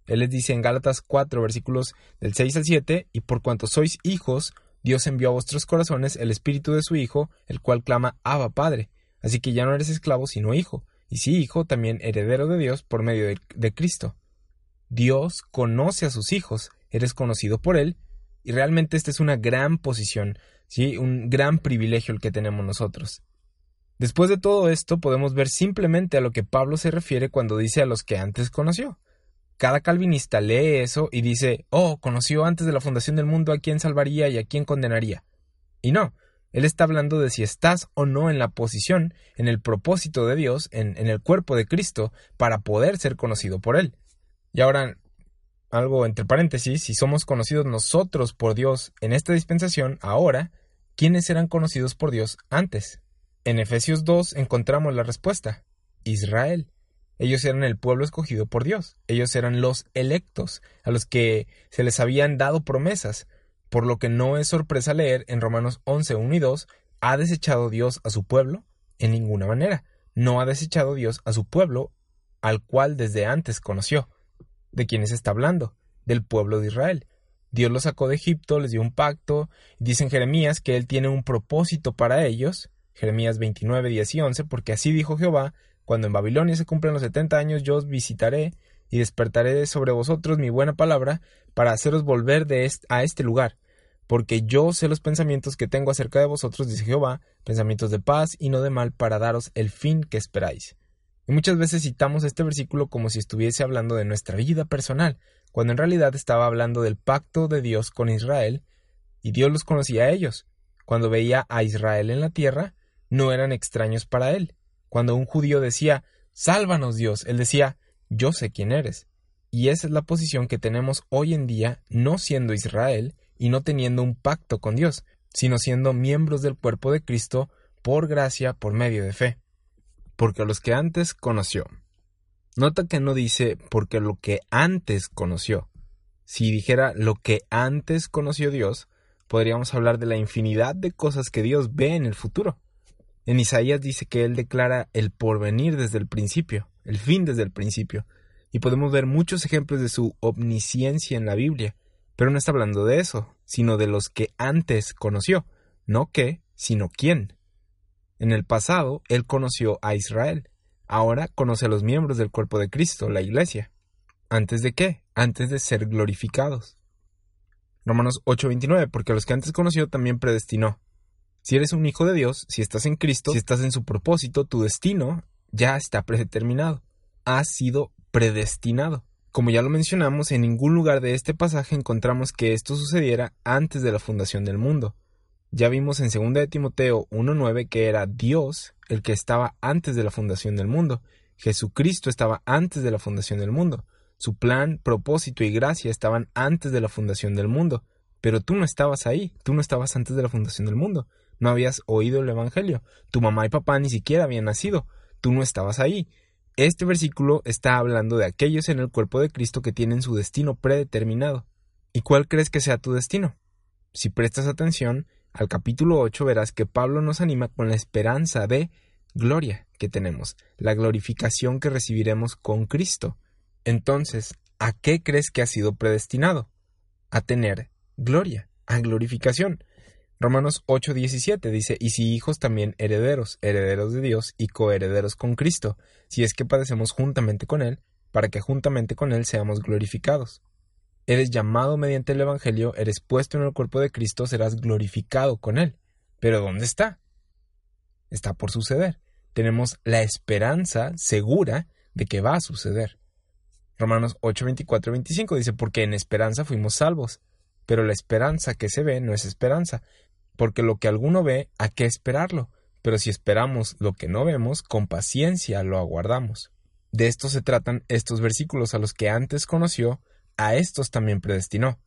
Él les dice en Gálatas 4, versículos del 6 al 7, y por cuanto sois hijos, Dios envió a vuestros corazones el espíritu de su Hijo, el cual clama Abba Padre. Así que ya no eres esclavo, sino hijo, y si hijo, también heredero de Dios por medio de, Cristo. Dios conoce a sus hijos, eres conocido por Él, y realmente esta es una gran posición, ¿sí? un gran privilegio el que tenemos nosotros. Después de todo esto, podemos ver simplemente a lo que Pablo se refiere cuando dice a los que antes conoció. Cada calvinista lee eso y dice, oh, conoció antes de la fundación del mundo a quién salvaría y a quién condenaría. Y no, él está hablando de si estás o no en la posición, en el propósito de Dios, en, el cuerpo de Cristo, para poder ser conocido por Él. Y ahora, algo entre paréntesis, si somos conocidos nosotros por Dios en esta dispensación, ahora, ¿quiénes eran conocidos por Dios antes? En Efesios 2 encontramos la respuesta. Israel. Ellos eran el pueblo escogido por Dios. Ellos eran los electos, a los que se les habían dado promesas. Por lo que no es sorpresa leer en Romanos 11, 1 y 2, ¿ha desechado Dios a su pueblo? En ninguna manera. No ha desechado Dios a su pueblo, al cual desde antes conoció. ¿De quiénes está hablando? Del pueblo de Israel. Dios los sacó de Egipto, les dio un pacto. Dicen Jeremías que Él tiene un propósito para ellos. Jeremías 29, 10 y 11, porque así dijo Jehová, cuando en Babilonia se cumplan los setenta años, yo os visitaré y despertaré sobre vosotros mi buena palabra para haceros volver de a este lugar, porque yo sé los pensamientos que tengo acerca de vosotros, dice Jehová, pensamientos de paz y no de mal, para daros el fin que esperáis. Y muchas veces citamos este versículo como si estuviese hablando de nuestra vida personal, cuando en realidad estaba hablando del pacto de Dios con Israel, y Dios los conocía a ellos. Cuando veía a Israel en la tierra, no eran extraños para él. Cuando un judío decía, Sálvanos Dios, él decía, Yo sé quién eres. Y esa es la posición que tenemos hoy en día, no siendo Israel y no teniendo un pacto con Dios, sino siendo miembros del cuerpo de Cristo por gracia, por medio de fe. Porque los que antes conoció. Nota que no dice porque lo que antes conoció. Si dijera lo que antes conoció Dios, podríamos hablar de la infinidad de cosas que Dios ve en el futuro. En Isaías dice que él declara el porvenir desde el principio, el fin desde el principio, y podemos ver muchos ejemplos de su omnisciencia en la Biblia, pero no está hablando de eso, sino de los que antes conoció, no qué, sino quién. En el pasado, él conoció a Israel, ahora conoce a los miembros del cuerpo de Cristo, la Iglesia. ¿Antes de qué? Antes de ser glorificados. Romanos 8:29, porque a los que antes conoció también predestinó si eres un hijo de Dios, si estás en Cristo, si estás en su propósito, tu destino ya está predeterminado. Has sido predestinado. Como ya lo mencionamos, en ningún lugar de este pasaje encontramos que esto sucediera antes de la fundación del mundo. Ya vimos en 2 de Timoteo 1.9 que era Dios el que estaba antes de la fundación del mundo. Jesucristo estaba antes de la fundación del mundo. Su plan, propósito y gracia estaban antes de la fundación del mundo. Pero tú no estabas ahí, tú no estabas antes de la fundación del mundo no habías oído el Evangelio, tu mamá y papá ni siquiera habían nacido, tú no estabas ahí. Este versículo está hablando de aquellos en el cuerpo de Cristo que tienen su destino predeterminado. ¿Y cuál crees que sea tu destino? Si prestas atención, al capítulo 8 verás que Pablo nos anima con la esperanza de gloria que tenemos, la glorificación que recibiremos con Cristo. Entonces, ¿a qué crees que ha sido predestinado? A tener gloria, a glorificación. Romanos 8:17 dice, y si hijos también herederos, herederos de Dios y coherederos con Cristo, si es que padecemos juntamente con Él, para que juntamente con Él seamos glorificados. Eres llamado mediante el Evangelio, eres puesto en el cuerpo de Cristo, serás glorificado con Él. Pero ¿dónde está? Está por suceder. Tenemos la esperanza segura de que va a suceder. Romanos 8, 24 25 dice, porque en esperanza fuimos salvos. Pero la esperanza que se ve no es esperanza, porque lo que alguno ve, ¿a qué esperarlo? Pero si esperamos lo que no vemos, con paciencia lo aguardamos. De esto se tratan estos versículos a los que antes conoció, a estos también predestinó.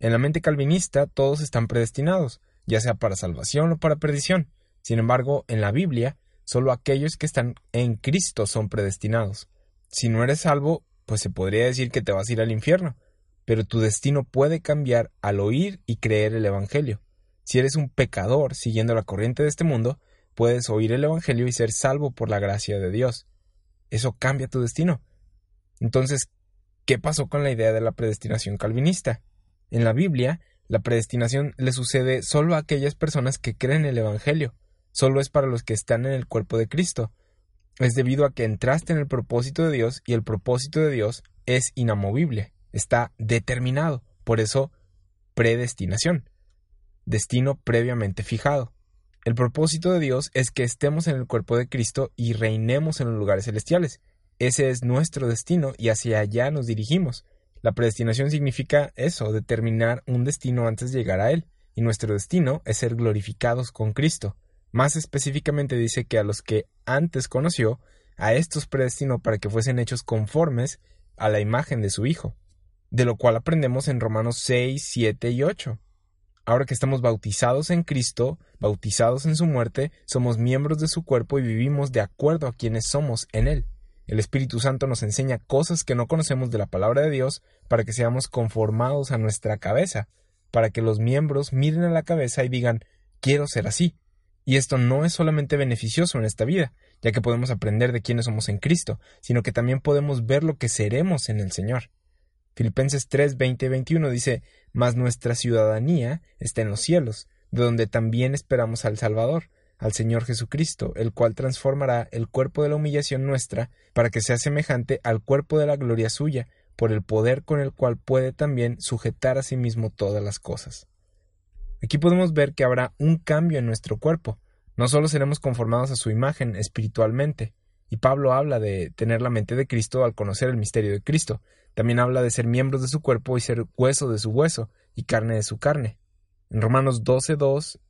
En la mente calvinista todos están predestinados, ya sea para salvación o para perdición. Sin embargo, en la Biblia, solo aquellos que están en Cristo son predestinados. Si no eres salvo, pues se podría decir que te vas a ir al infierno, pero tu destino puede cambiar al oír y creer el Evangelio. Si eres un pecador siguiendo la corriente de este mundo, puedes oír el Evangelio y ser salvo por la gracia de Dios. Eso cambia tu destino. Entonces, ¿qué pasó con la idea de la predestinación calvinista? En la Biblia, la predestinación le sucede solo a aquellas personas que creen el Evangelio, solo es para los que están en el cuerpo de Cristo. Es debido a que entraste en el propósito de Dios y el propósito de Dios es inamovible, está determinado, por eso predestinación destino previamente fijado. El propósito de Dios es que estemos en el cuerpo de Cristo y reinemos en los lugares celestiales. Ese es nuestro destino y hacia allá nos dirigimos. La predestinación significa eso, determinar un destino antes de llegar a él, y nuestro destino es ser glorificados con Cristo. Más específicamente dice que a los que antes conoció, a estos predestinó para que fuesen hechos conformes a la imagen de su Hijo, de lo cual aprendemos en Romanos 6, 7 y 8. Ahora que estamos bautizados en Cristo, bautizados en su muerte, somos miembros de su cuerpo y vivimos de acuerdo a quienes somos en Él. El Espíritu Santo nos enseña cosas que no conocemos de la palabra de Dios para que seamos conformados a nuestra cabeza, para que los miembros miren a la cabeza y digan quiero ser así. Y esto no es solamente beneficioso en esta vida, ya que podemos aprender de quiénes somos en Cristo, sino que también podemos ver lo que seremos en el Señor. Filipenses 3, 20 y 21 dice, Mas nuestra ciudadanía está en los cielos, de donde también esperamos al Salvador, al Señor Jesucristo, el cual transformará el cuerpo de la humillación nuestra, para que sea semejante al cuerpo de la gloria suya, por el poder con el cual puede también sujetar a sí mismo todas las cosas. Aquí podemos ver que habrá un cambio en nuestro cuerpo. No solo seremos conformados a su imagen espiritualmente, y Pablo habla de tener la mente de Cristo al conocer el misterio de Cristo, también habla de ser miembros de su cuerpo y ser hueso de su hueso y carne de su carne. En Romanos 12.2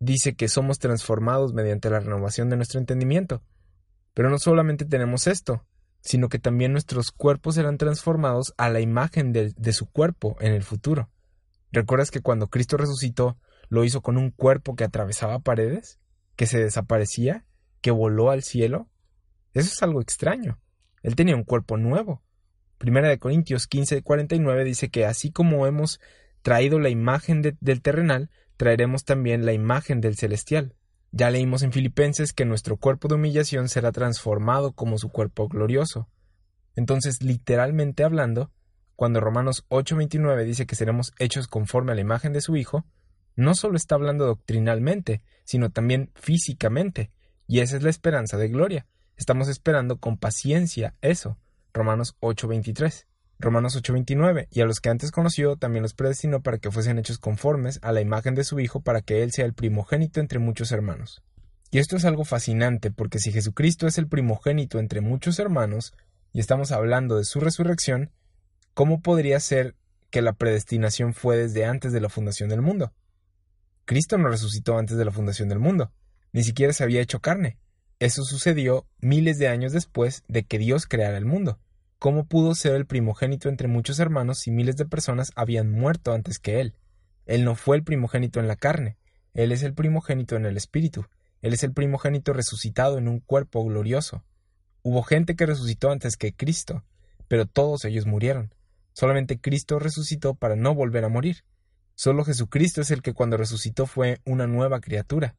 dice que somos transformados mediante la renovación de nuestro entendimiento. Pero no solamente tenemos esto, sino que también nuestros cuerpos serán transformados a la imagen de, de su cuerpo en el futuro. ¿Recuerdas que cuando Cristo resucitó lo hizo con un cuerpo que atravesaba paredes, que se desaparecía, que voló al cielo? Eso es algo extraño. Él tenía un cuerpo nuevo, Primera de Corintios 15, 49 dice que así como hemos traído la imagen del terrenal, traeremos también la imagen del celestial. Ya leímos en Filipenses que nuestro cuerpo de humillación será transformado como su cuerpo glorioso. Entonces, literalmente hablando, cuando Romanos 8:29 dice que seremos hechos conforme a la imagen de su Hijo, no solo está hablando doctrinalmente, sino también físicamente, y esa es la esperanza de gloria. Estamos esperando con paciencia eso. Romanos 8:23. Romanos 8:29, y a los que antes conoció también los predestinó para que fuesen hechos conformes a la imagen de su Hijo, para que Él sea el primogénito entre muchos hermanos. Y esto es algo fascinante, porque si Jesucristo es el primogénito entre muchos hermanos, y estamos hablando de su resurrección, ¿cómo podría ser que la predestinación fue desde antes de la fundación del mundo? Cristo no resucitó antes de la fundación del mundo, ni siquiera se había hecho carne. Eso sucedió miles de años después de que Dios creara el mundo. ¿Cómo pudo ser el primogénito entre muchos hermanos si miles de personas habían muerto antes que él? Él no fue el primogénito en la carne, él es el primogénito en el espíritu, él es el primogénito resucitado en un cuerpo glorioso. Hubo gente que resucitó antes que Cristo, pero todos ellos murieron. Solamente Cristo resucitó para no volver a morir. Solo Jesucristo es el que cuando resucitó fue una nueva criatura.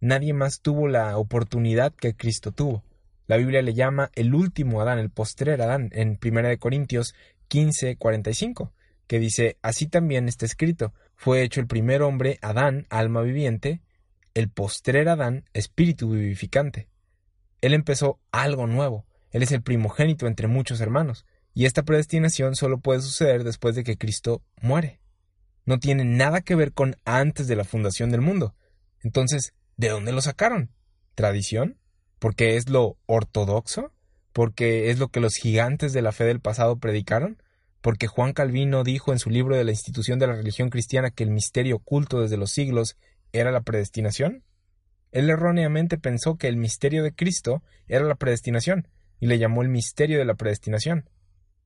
Nadie más tuvo la oportunidad que Cristo tuvo. La Biblia le llama el último Adán, el postrer Adán, en 1 Corintios 15, 45, que dice, así también está escrito, fue hecho el primer hombre, Adán, alma viviente, el postrer Adán, espíritu vivificante. Él empezó algo nuevo. Él es el primogénito entre muchos hermanos. Y esta predestinación solo puede suceder después de que Cristo muere. No tiene nada que ver con antes de la fundación del mundo. Entonces, ¿de dónde lo sacaron? ¿Tradición? ¿Porque es lo ortodoxo? ¿Porque es lo que los gigantes de la fe del pasado predicaron? ¿Porque Juan Calvino dijo en su libro de la institución de la religión cristiana que el misterio oculto desde los siglos era la predestinación? Él erróneamente pensó que el misterio de Cristo era la predestinación y le llamó el misterio de la predestinación.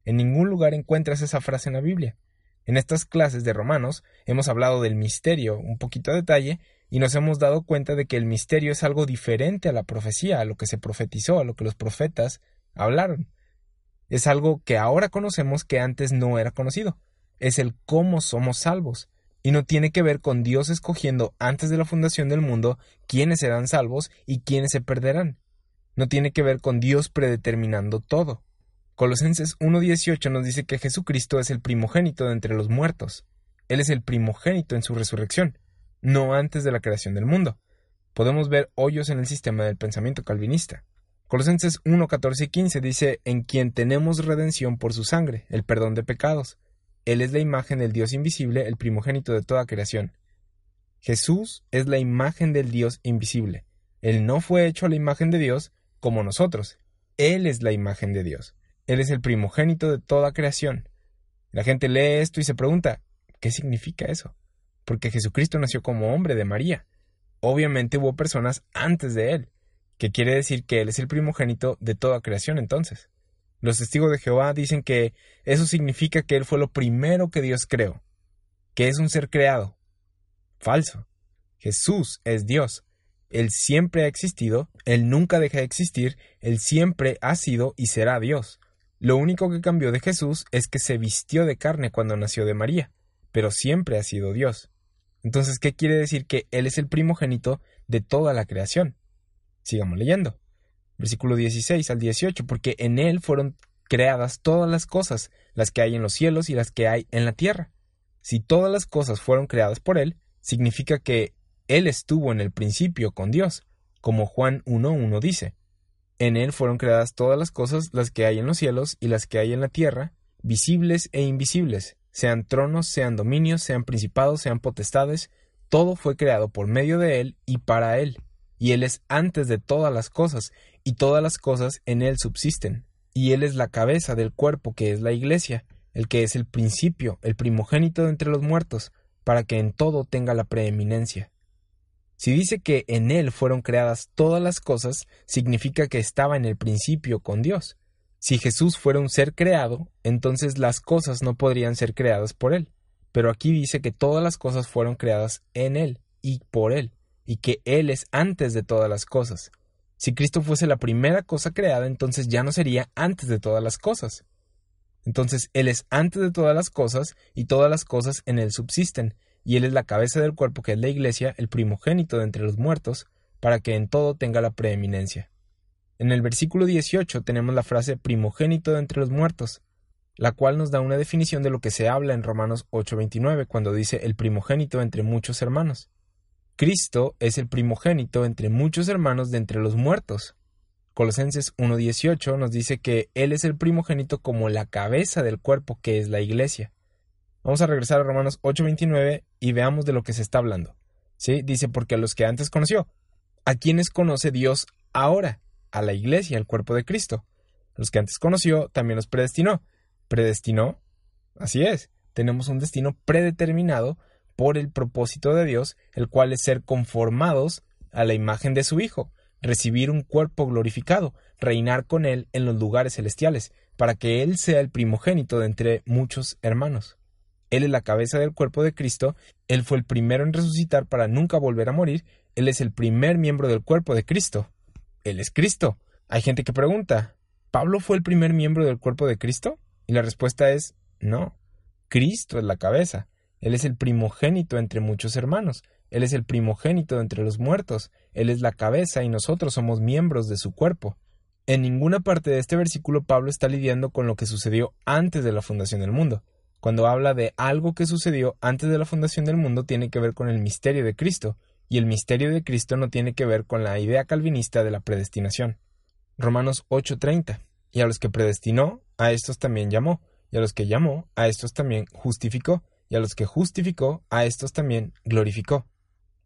En ningún lugar encuentras esa frase en la Biblia. En estas clases de Romanos hemos hablado del misterio un poquito a detalle y nos hemos dado cuenta de que el misterio es algo diferente a la profecía, a lo que se profetizó, a lo que los profetas hablaron. Es algo que ahora conocemos que antes no era conocido. Es el cómo somos salvos. Y no tiene que ver con Dios escogiendo antes de la fundación del mundo quiénes serán salvos y quiénes se perderán. No tiene que ver con Dios predeterminando todo. Colosenses 1.18 nos dice que Jesucristo es el primogénito de entre los muertos. Él es el primogénito en su resurrección, no antes de la creación del mundo. Podemos ver hoyos en el sistema del pensamiento calvinista. Colosenses 1.14 y 15 dice, en quien tenemos redención por su sangre, el perdón de pecados. Él es la imagen del Dios invisible, el primogénito de toda creación. Jesús es la imagen del Dios invisible. Él no fue hecho a la imagen de Dios como nosotros. Él es la imagen de Dios. Él es el primogénito de toda creación. La gente lee esto y se pregunta, ¿qué significa eso? Porque Jesucristo nació como hombre de María. Obviamente hubo personas antes de él, que quiere decir que él es el primogénito de toda creación entonces. Los testigos de Jehová dicen que eso significa que él fue lo primero que Dios creó, que es un ser creado. Falso. Jesús es Dios. Él siempre ha existido, Él nunca deja de existir, Él siempre ha sido y será Dios. Lo único que cambió de Jesús es que se vistió de carne cuando nació de María, pero siempre ha sido Dios. Entonces, ¿qué quiere decir que Él es el primogénito de toda la creación? Sigamos leyendo. Versículo 16 al 18, porque en Él fueron creadas todas las cosas, las que hay en los cielos y las que hay en la tierra. Si todas las cosas fueron creadas por Él, significa que Él estuvo en el principio con Dios, como Juan 1.1 dice. En él fueron creadas todas las cosas, las que hay en los cielos y las que hay en la tierra, visibles e invisibles, sean tronos, sean dominios, sean principados, sean potestades, todo fue creado por medio de él y para él, y él es antes de todas las cosas, y todas las cosas en él subsisten, y él es la cabeza del cuerpo que es la iglesia, el que es el principio, el primogénito de entre los muertos, para que en todo tenga la preeminencia. Si dice que en Él fueron creadas todas las cosas, significa que estaba en el principio con Dios. Si Jesús fuera un ser creado, entonces las cosas no podrían ser creadas por Él. Pero aquí dice que todas las cosas fueron creadas en Él y por Él, y que Él es antes de todas las cosas. Si Cristo fuese la primera cosa creada, entonces ya no sería antes de todas las cosas. Entonces Él es antes de todas las cosas, y todas las cosas en Él subsisten, y Él es la cabeza del cuerpo que es la Iglesia, el primogénito de entre los muertos, para que en todo tenga la preeminencia. En el versículo 18 tenemos la frase primogénito de entre los muertos, la cual nos da una definición de lo que se habla en Romanos 8:29 cuando dice el primogénito entre muchos hermanos. Cristo es el primogénito entre muchos hermanos de entre los muertos. Colosenses 1:18 nos dice que Él es el primogénito como la cabeza del cuerpo que es la iglesia. Vamos a regresar a Romanos 8:29 y veamos de lo que se está hablando. ¿Sí? Dice, porque a los que antes conoció, ¿a quienes conoce Dios ahora? A la iglesia, al cuerpo de Cristo. Los que antes conoció, también los predestinó. ¿Predestinó? Así es. Tenemos un destino predeterminado por el propósito de Dios, el cual es ser conformados a la imagen de su Hijo, recibir un cuerpo glorificado, reinar con Él en los lugares celestiales, para que Él sea el primogénito de entre muchos hermanos. Él es la cabeza del cuerpo de Cristo, Él fue el primero en resucitar para nunca volver a morir, Él es el primer miembro del cuerpo de Cristo. Él es Cristo. Hay gente que pregunta, ¿Pablo fue el primer miembro del cuerpo de Cristo? Y la respuesta es no. Cristo es la cabeza. Él es el primogénito entre muchos hermanos. Él es el primogénito entre los muertos. Él es la cabeza y nosotros somos miembros de su cuerpo. En ninguna parte de este versículo Pablo está lidiando con lo que sucedió antes de la fundación del mundo Cuando habla de algo que sucedió antes de la fundación del mundo, tiene que ver con el misterio de Cristo, y el misterio de Cristo no tiene que ver con la idea calvinista de la predestinación. Romanos 8:30. Y a los que predestinó, a estos también llamó, y a los que llamó, a estos también justificó, y a los que justificó, a estos también glorificó.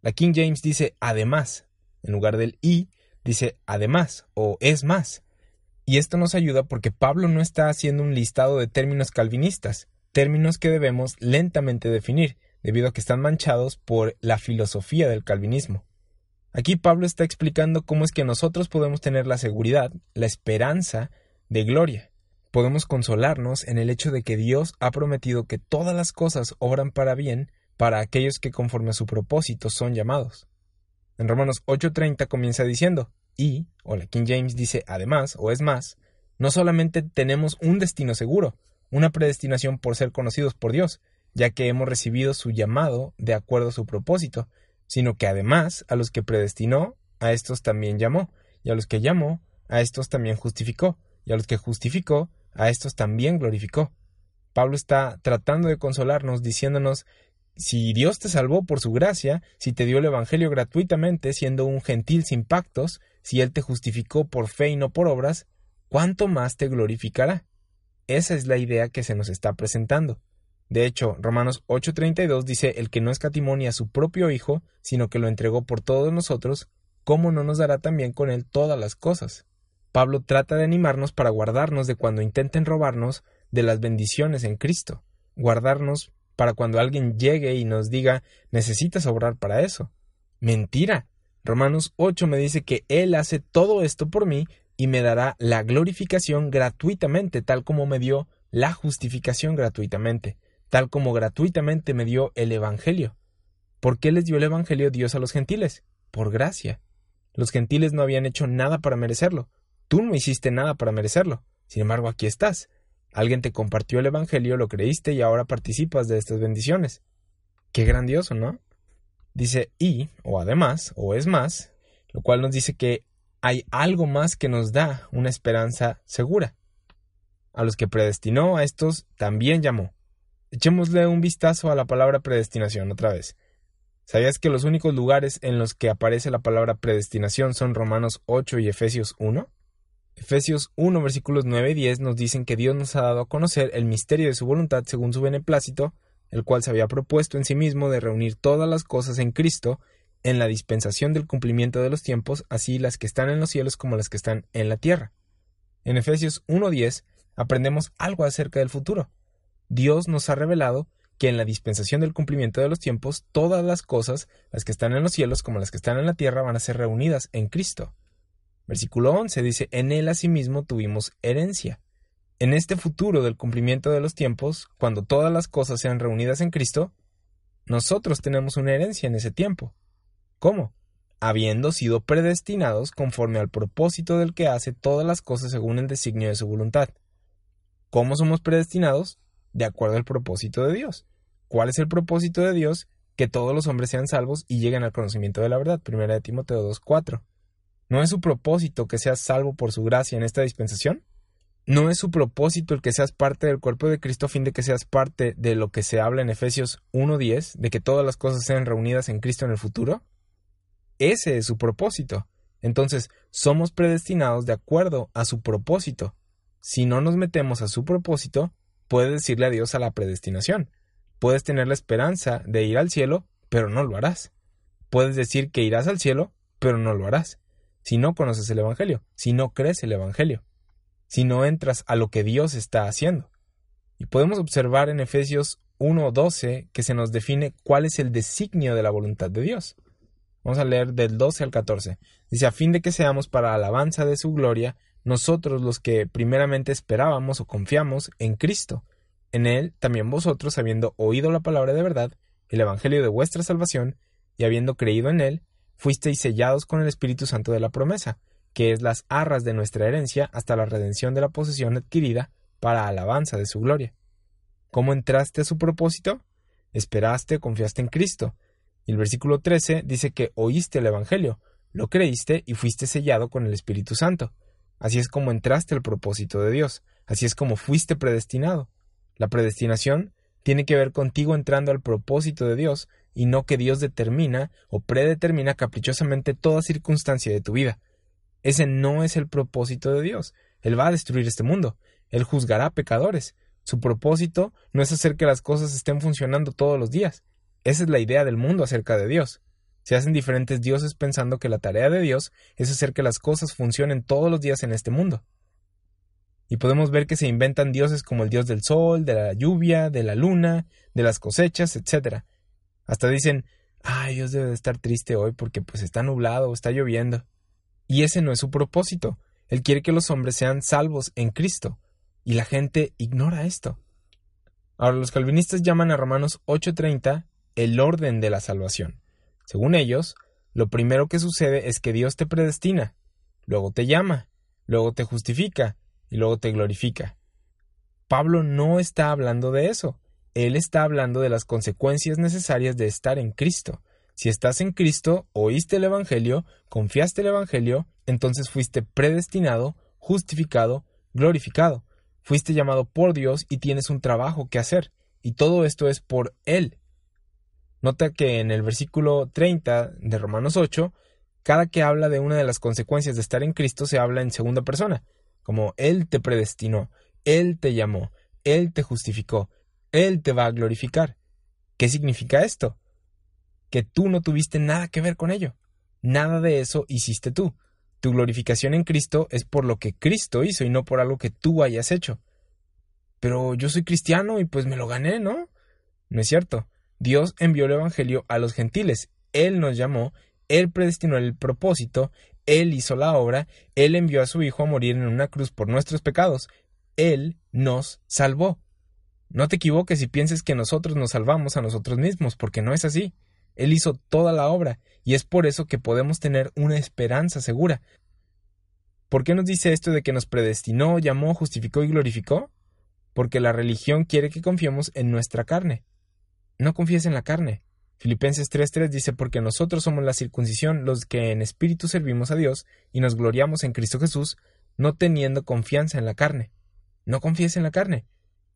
La King James dice además, en lugar del y, dice además o es más. Y esto nos ayuda porque Pablo no está haciendo un listado de términos calvinistas, términos que debemos lentamente definir, debido a que están manchados por la filosofía del calvinismo. Aquí Pablo está explicando cómo es que nosotros podemos tener la seguridad, la esperanza de gloria. Podemos consolarnos en el hecho de que Dios ha prometido que todas las cosas obran para bien para aquellos que conforme a su propósito son llamados. En Romanos 8:30 comienza diciendo, y, o la King James dice además, o es más, no solamente tenemos un destino seguro, una predestinación por ser conocidos por Dios, ya que hemos recibido su llamado de acuerdo a su propósito, sino que además a los que predestinó, a estos también llamó, y a los que llamó, a estos también justificó, y a los que justificó, a estos también glorificó. Pablo está tratando de consolarnos diciéndonos si Dios te salvó por su gracia, si te dio el Evangelio gratuitamente siendo un gentil sin pactos, si Él te justificó por fe y no por obras, ¿cuánto más te glorificará? Esa es la idea que se nos está presentando. De hecho, Romanos 8:32 dice, el que no escatimonia a su propio Hijo, sino que lo entregó por todos nosotros, ¿cómo no nos dará también con él todas las cosas? Pablo trata de animarnos para guardarnos de cuando intenten robarnos de las bendiciones en Cristo, guardarnos para cuando alguien llegue y nos diga necesitas obrar para eso. Mentira. Romanos 8 me dice que Él hace todo esto por mí y me dará la glorificación gratuitamente, tal como me dio la justificación gratuitamente tal como gratuitamente me dio el Evangelio. ¿Por qué les dio el Evangelio Dios a los gentiles? Por gracia. Los gentiles no habían hecho nada para merecerlo. Tú no hiciste nada para merecerlo. Sin embargo, aquí estás. Alguien te compartió el Evangelio, lo creíste y ahora participas de estas bendiciones. Qué grandioso, ¿no? Dice y, o además, o es más, lo cual nos dice que hay algo más que nos da una esperanza segura. A los que predestinó, a estos también llamó. Echémosle un vistazo a la palabra predestinación otra vez. ¿Sabías que los únicos lugares en los que aparece la palabra predestinación son Romanos 8 y Efesios 1? Efesios 1 versículos 9 y 10 nos dicen que Dios nos ha dado a conocer el misterio de su voluntad según su beneplácito, el cual se había propuesto en sí mismo de reunir todas las cosas en Cristo en la dispensación del cumplimiento de los tiempos, así las que están en los cielos como las que están en la tierra. En Efesios 1.10 aprendemos algo acerca del futuro. Dios nos ha revelado que en la dispensación del cumplimiento de los tiempos, todas las cosas, las que están en los cielos como las que están en la tierra, van a ser reunidas en Cristo. Versículo 11 dice, en él asimismo tuvimos herencia. En este futuro del cumplimiento de los tiempos, cuando todas las cosas sean reunidas en Cristo, nosotros tenemos una herencia en ese tiempo. ¿Cómo? Habiendo sido predestinados conforme al propósito del que hace todas las cosas según el designio de su voluntad. ¿Cómo somos predestinados? De acuerdo al propósito de Dios. ¿Cuál es el propósito de Dios? Que todos los hombres sean salvos y lleguen al conocimiento de la verdad. Primera de Timoteo 2.4. ¿No es su propósito que seas salvo por su gracia en esta dispensación? ¿No es su propósito el que seas parte del cuerpo de Cristo a fin de que seas parte de lo que se habla en Efesios 1.10, de que todas las cosas sean reunidas en Cristo en el futuro? Ese es su propósito. Entonces, somos predestinados de acuerdo a su propósito. Si no nos metemos a su propósito, puedes decirle adiós a la predestinación. Puedes tener la esperanza de ir al cielo, pero no lo harás. Puedes decir que irás al cielo, pero no lo harás. Si no conoces el Evangelio, si no crees el Evangelio, si no entras a lo que Dios está haciendo. Y podemos observar en Efesios 1.12 que se nos define cuál es el designio de la voluntad de Dios. Vamos a leer del 12 al 14. Dice, a fin de que seamos para alabanza de su gloria, nosotros los que primeramente esperábamos o confiamos en Cristo. En Él también vosotros, habiendo oído la palabra de verdad, el Evangelio de vuestra salvación, y habiendo creído en Él, fuisteis sellados con el Espíritu Santo de la promesa, que es las arras de nuestra herencia hasta la redención de la posesión adquirida para alabanza de su gloria. ¿Cómo entraste a su propósito? Esperaste, confiaste en Cristo. Y el versículo 13 dice que oíste el Evangelio, lo creíste y fuiste sellado con el Espíritu Santo. Así es como entraste al propósito de Dios, así es como fuiste predestinado. La predestinación tiene que ver contigo entrando al propósito de Dios y no que Dios determina o predetermina caprichosamente toda circunstancia de tu vida. Ese no es el propósito de Dios. Él va a destruir este mundo. Él juzgará pecadores. Su propósito no es hacer que las cosas estén funcionando todos los días. Esa es la idea del mundo acerca de Dios. Se hacen diferentes dioses pensando que la tarea de Dios es hacer que las cosas funcionen todos los días en este mundo. Y podemos ver que se inventan dioses como el dios del sol, de la lluvia, de la luna, de las cosechas, etc. Hasta dicen, ay, Dios debe de estar triste hoy porque pues está nublado o está lloviendo. Y ese no es su propósito. Él quiere que los hombres sean salvos en Cristo. Y la gente ignora esto. Ahora los calvinistas llaman a Romanos 8:30 el orden de la salvación. Según ellos, lo primero que sucede es que Dios te predestina, luego te llama, luego te justifica, y luego te glorifica. Pablo no está hablando de eso. Él está hablando de las consecuencias necesarias de estar en Cristo. Si estás en Cristo, oíste el Evangelio, confiaste el Evangelio, entonces fuiste predestinado, justificado, glorificado. Fuiste llamado por Dios y tienes un trabajo que hacer. Y todo esto es por Él. Nota que en el versículo 30 de Romanos 8, cada que habla de una de las consecuencias de estar en Cristo se habla en segunda persona como Él te predestinó, Él te llamó, Él te justificó, Él te va a glorificar. ¿Qué significa esto? Que tú no tuviste nada que ver con ello. Nada de eso hiciste tú. Tu glorificación en Cristo es por lo que Cristo hizo y no por algo que tú hayas hecho. Pero yo soy cristiano y pues me lo gané, ¿no? No es cierto. Dios envió el Evangelio a los gentiles. Él nos llamó, Él predestinó el propósito, él hizo la obra, Él envió a su Hijo a morir en una cruz por nuestros pecados, Él nos salvó. No te equivoques si pienses que nosotros nos salvamos a nosotros mismos, porque no es así. Él hizo toda la obra, y es por eso que podemos tener una esperanza segura. ¿Por qué nos dice esto de que nos predestinó, llamó, justificó y glorificó? Porque la religión quiere que confiemos en nuestra carne. No confíes en la carne. Filipenses 3:3 dice, porque nosotros somos la circuncisión los que en espíritu servimos a Dios y nos gloriamos en Cristo Jesús, no teniendo confianza en la carne. No confíes en la carne.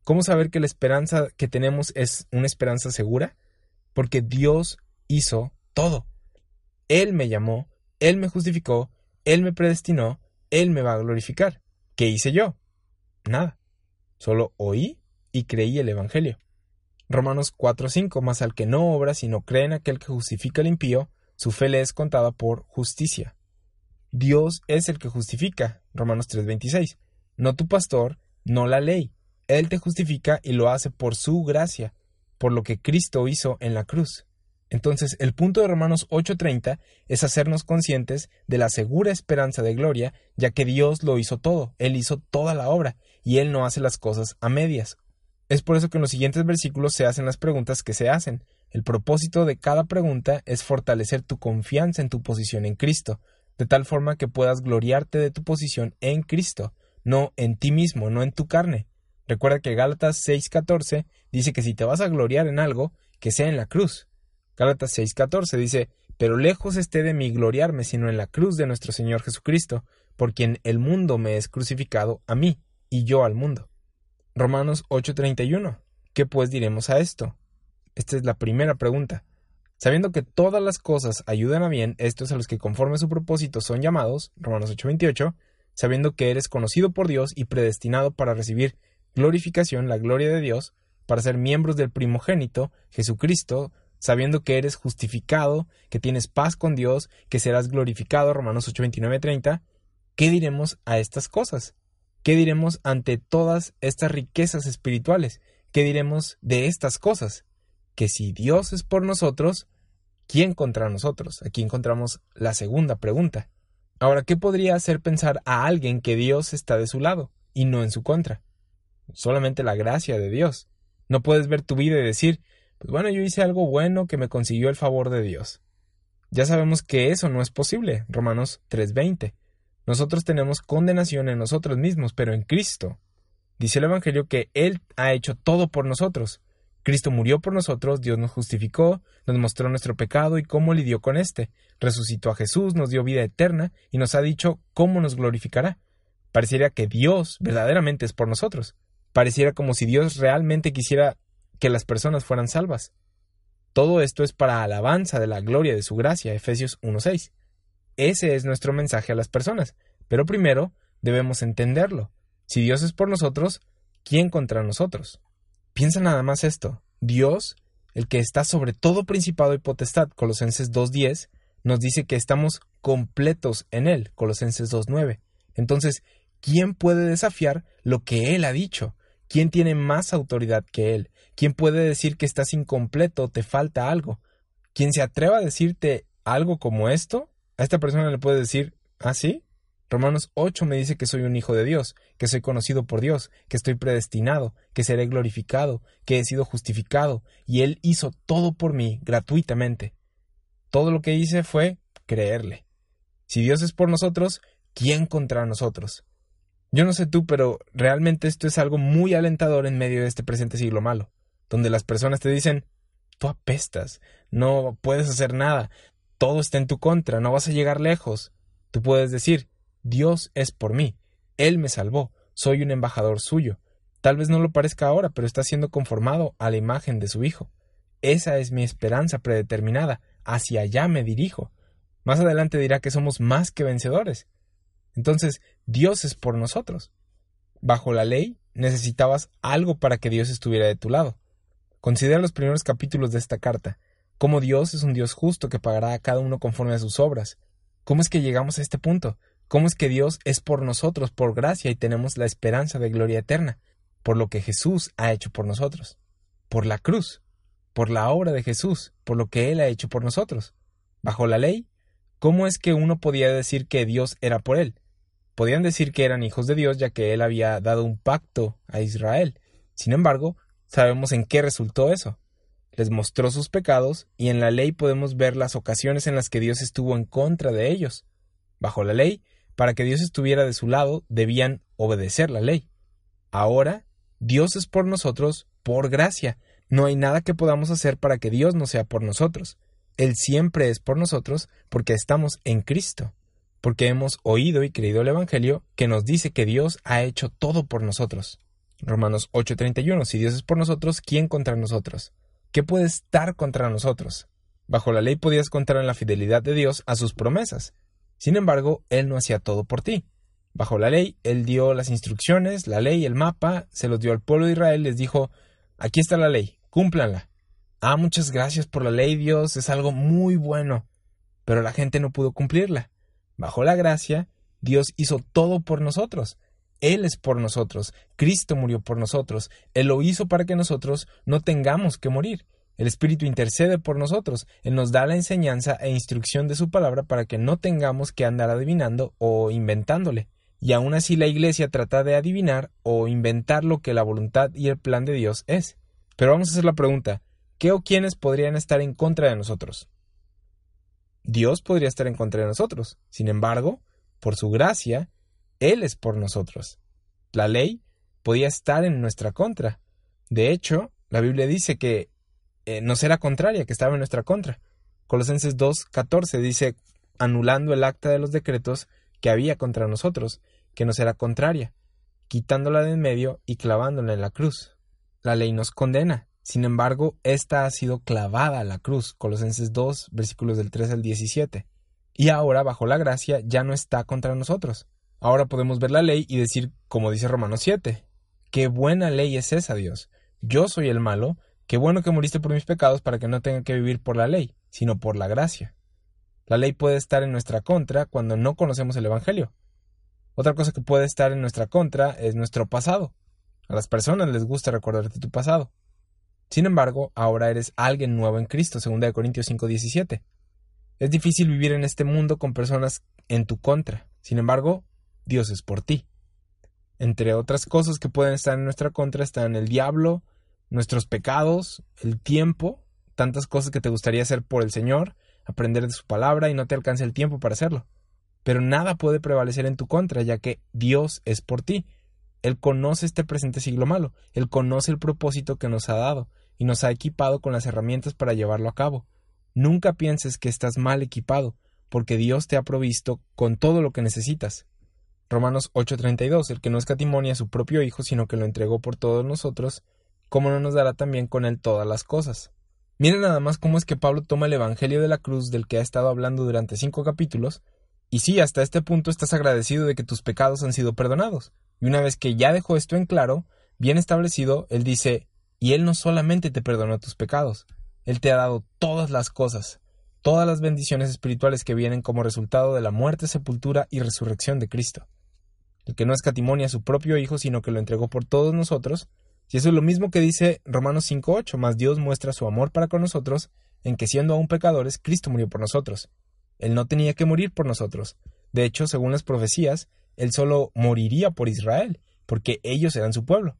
¿Cómo saber que la esperanza que tenemos es una esperanza segura? Porque Dios hizo todo. Él me llamó, Él me justificó, Él me predestinó, Él me va a glorificar. ¿Qué hice yo? Nada. Solo oí y creí el Evangelio. Romanos 4:5, más al que no obra, sino cree en aquel que justifica al impío, su fe le es contada por justicia. Dios es el que justifica, Romanos 3:26, no tu pastor, no la ley. Él te justifica y lo hace por su gracia, por lo que Cristo hizo en la cruz. Entonces, el punto de Romanos 8:30 es hacernos conscientes de la segura esperanza de gloria, ya que Dios lo hizo todo, Él hizo toda la obra, y Él no hace las cosas a medias es por eso que en los siguientes versículos se hacen las preguntas que se hacen. El propósito de cada pregunta es fortalecer tu confianza en tu posición en Cristo, de tal forma que puedas gloriarte de tu posición en Cristo, no en ti mismo, no en tu carne. Recuerda que Gálatas 6:14 dice que si te vas a gloriar en algo, que sea en la cruz. Gálatas 6:14 dice, pero lejos esté de mí gloriarme, sino en la cruz de nuestro Señor Jesucristo, por quien el mundo me es crucificado a mí, y yo al mundo. Romanos 8:31. ¿Qué pues diremos a esto? Esta es la primera pregunta. Sabiendo que todas las cosas ayudan a bien, estos a los que conforme a su propósito son llamados, Romanos 8:28, sabiendo que eres conocido por Dios y predestinado para recibir glorificación, la gloria de Dios, para ser miembros del primogénito, Jesucristo, sabiendo que eres justificado, que tienes paz con Dios, que serás glorificado, Romanos 8:29-30, ¿qué diremos a estas cosas? ¿Qué diremos ante todas estas riquezas espirituales? ¿Qué diremos de estas cosas? Que si Dios es por nosotros, ¿quién contra nosotros? Aquí encontramos la segunda pregunta. Ahora, ¿qué podría hacer pensar a alguien que Dios está de su lado y no en su contra? Solamente la gracia de Dios. No puedes ver tu vida y decir, pues bueno, yo hice algo bueno que me consiguió el favor de Dios. Ya sabemos que eso no es posible. Romanos 3:20. Nosotros tenemos condenación en nosotros mismos, pero en Cristo. Dice el Evangelio que Él ha hecho todo por nosotros. Cristo murió por nosotros, Dios nos justificó, nos mostró nuestro pecado y cómo lidió con éste. Resucitó a Jesús, nos dio vida eterna y nos ha dicho cómo nos glorificará. Pareciera que Dios verdaderamente es por nosotros. Pareciera como si Dios realmente quisiera que las personas fueran salvas. Todo esto es para alabanza de la gloria de su gracia, Efesios 1.6. Ese es nuestro mensaje a las personas, pero primero debemos entenderlo. Si Dios es por nosotros, ¿quién contra nosotros? Piensa nada más esto. Dios, el que está sobre todo principado y potestad, Colosenses 2.10, nos dice que estamos completos en Él, Colosenses 2.9. Entonces, ¿quién puede desafiar lo que Él ha dicho? ¿Quién tiene más autoridad que Él? ¿Quién puede decir que estás incompleto, te falta algo? ¿Quién se atreva a decirte algo como esto, a esta persona le puede decir, ¿ah, sí? Romanos 8 me dice que soy un hijo de Dios, que soy conocido por Dios, que estoy predestinado, que seré glorificado, que he sido justificado, y Él hizo todo por mí gratuitamente. Todo lo que hice fue creerle. Si Dios es por nosotros, ¿quién contra nosotros? Yo no sé tú, pero realmente esto es algo muy alentador en medio de este presente siglo malo, donde las personas te dicen, tú apestas, no puedes hacer nada, todo está en tu contra, no vas a llegar lejos. Tú puedes decir, Dios es por mí, Él me salvó, soy un embajador suyo. Tal vez no lo parezca ahora, pero está siendo conformado a la imagen de su Hijo. Esa es mi esperanza predeterminada, hacia allá me dirijo. Más adelante dirá que somos más que vencedores. Entonces, Dios es por nosotros. Bajo la ley, necesitabas algo para que Dios estuviera de tu lado. Considera los primeros capítulos de esta carta, cómo Dios es un Dios justo que pagará a cada uno conforme a sus obras. ¿Cómo es que llegamos a este punto? ¿Cómo es que Dios es por nosotros, por gracia, y tenemos la esperanza de gloria eterna? Por lo que Jesús ha hecho por nosotros. Por la cruz. Por la obra de Jesús. Por lo que Él ha hecho por nosotros. Bajo la ley, ¿cómo es que uno podía decir que Dios era por él? Podían decir que eran hijos de Dios ya que Él había dado un pacto a Israel. Sin embargo, sabemos en qué resultó eso. Les mostró sus pecados y en la ley podemos ver las ocasiones en las que Dios estuvo en contra de ellos. Bajo la ley, para que Dios estuviera de su lado, debían obedecer la ley. Ahora, Dios es por nosotros por gracia. No hay nada que podamos hacer para que Dios no sea por nosotros. Él siempre es por nosotros porque estamos en Cristo porque hemos oído y creído el Evangelio que nos dice que Dios ha hecho todo por nosotros. Romanos 8:31, si Dios es por nosotros, ¿quién contra nosotros? ¿Qué puede estar contra nosotros? Bajo la ley podías contar en la fidelidad de Dios a sus promesas. Sin embargo, Él no hacía todo por ti. Bajo la ley, Él dio las instrucciones, la ley, el mapa, se los dio al pueblo de Israel, les dijo, aquí está la ley, cúmplanla. Ah, muchas gracias por la ley, Dios, es algo muy bueno. Pero la gente no pudo cumplirla. Bajo la gracia, Dios hizo todo por nosotros. Él es por nosotros. Cristo murió por nosotros. Él lo hizo para que nosotros no tengamos que morir. El Espíritu intercede por nosotros. Él nos da la enseñanza e instrucción de su palabra para que no tengamos que andar adivinando o inventándole. Y aún así la Iglesia trata de adivinar o inventar lo que la voluntad y el plan de Dios es. Pero vamos a hacer la pregunta, ¿qué o quiénes podrían estar en contra de nosotros? Dios podría estar en contra de nosotros. Sin embargo, por su gracia, Él es por nosotros. La ley podía estar en nuestra contra. De hecho, la Biblia dice que eh, nos era contraria, que estaba en nuestra contra. Colosenses 2.14 dice, anulando el acta de los decretos que había contra nosotros, que nos era contraria, quitándola de en medio y clavándola en la cruz. La ley nos condena, sin embargo, esta ha sido clavada a la cruz, Colosenses 2, versículos del 3 al 17. Y ahora, bajo la gracia, ya no está contra nosotros. Ahora podemos ver la ley y decir, como dice Romanos 7, qué buena ley es esa, Dios. Yo soy el malo, qué bueno que moriste por mis pecados para que no tenga que vivir por la ley, sino por la gracia. La ley puede estar en nuestra contra cuando no conocemos el Evangelio. Otra cosa que puede estar en nuestra contra es nuestro pasado. A las personas les gusta recordarte tu pasado. Sin embargo, ahora eres alguien nuevo en Cristo, 2 Corintios 5:17. Es difícil vivir en este mundo con personas en tu contra. Sin embargo, Dios es por ti. Entre otras cosas que pueden estar en nuestra contra están el diablo, nuestros pecados, el tiempo, tantas cosas que te gustaría hacer por el Señor, aprender de su palabra y no te alcanza el tiempo para hacerlo. Pero nada puede prevalecer en tu contra, ya que Dios es por ti. Él conoce este presente siglo malo, Él conoce el propósito que nos ha dado, y nos ha equipado con las herramientas para llevarlo a cabo. Nunca pienses que estás mal equipado, porque Dios te ha provisto con todo lo que necesitas. Romanos 8:32, el que no escatimonia a su propio Hijo, sino que lo entregó por todos nosotros, ¿cómo no nos dará también con Él todas las cosas? Miren nada más cómo es que Pablo toma el Evangelio de la cruz del que ha estado hablando durante cinco capítulos, y sí, hasta este punto estás agradecido de que tus pecados han sido perdonados. Y una vez que ya dejó esto en claro, bien establecido, él dice, y Él no solamente te perdonó tus pecados, Él te ha dado todas las cosas, todas las bendiciones espirituales que vienen como resultado de la muerte, sepultura y resurrección de Cristo. El que no escatimonia a su propio Hijo, sino que lo entregó por todos nosotros, y eso es lo mismo que dice Romanos 5.8, más Dios muestra su amor para con nosotros, en que siendo aún pecadores, Cristo murió por nosotros. Él no tenía que morir por nosotros. De hecho, según las profecías, Él solo moriría por Israel, porque ellos eran su pueblo.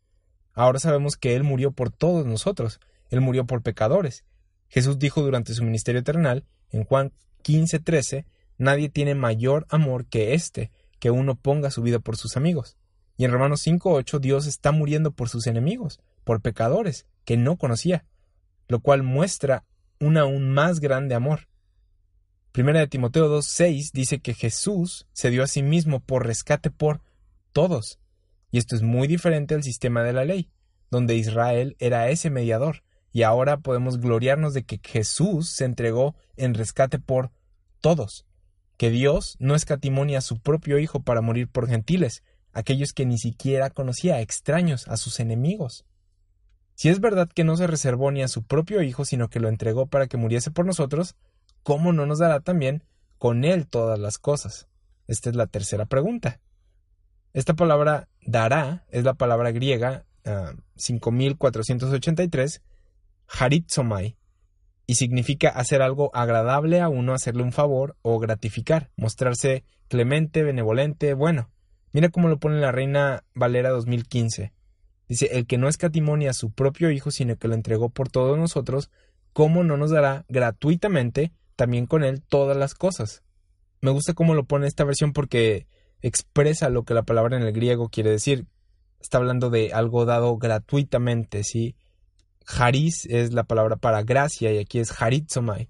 Ahora sabemos que Él murió por todos nosotros, Él murió por pecadores. Jesús dijo durante su ministerio eternal, en Juan 15:13, nadie tiene mayor amor que este, que uno ponga su vida por sus amigos. Y en Romanos 5.8 Dios está muriendo por sus enemigos, por pecadores, que no conocía, lo cual muestra un aún más grande amor. Primera de Timoteo 2.6 dice que Jesús se dio a sí mismo por rescate por todos. Y esto es muy diferente al sistema de la ley, donde Israel era ese mediador, y ahora podemos gloriarnos de que Jesús se entregó en rescate por todos, que Dios no escatimonia a su propio Hijo para morir por gentiles, aquellos que ni siquiera conocía, extraños, a sus enemigos. Si es verdad que no se reservó ni a su propio Hijo, sino que lo entregó para que muriese por nosotros, ¿cómo no nos dará también con Él todas las cosas? Esta es la tercera pregunta. Esta palabra dará es la palabra griega 5483, ah, haritzomai, y significa hacer algo agradable a uno, hacerle un favor o gratificar, mostrarse clemente, benevolente, bueno. Mira cómo lo pone la Reina Valera 2015. Dice, el que no escatimonia a su propio Hijo, sino que lo entregó por todos nosotros, ¿cómo no nos dará gratuitamente también con él todas las cosas? Me gusta cómo lo pone esta versión porque expresa lo que la palabra en el griego quiere decir. Está hablando de algo dado gratuitamente, ¿sí? Haris es la palabra para gracia y aquí es haritzomai.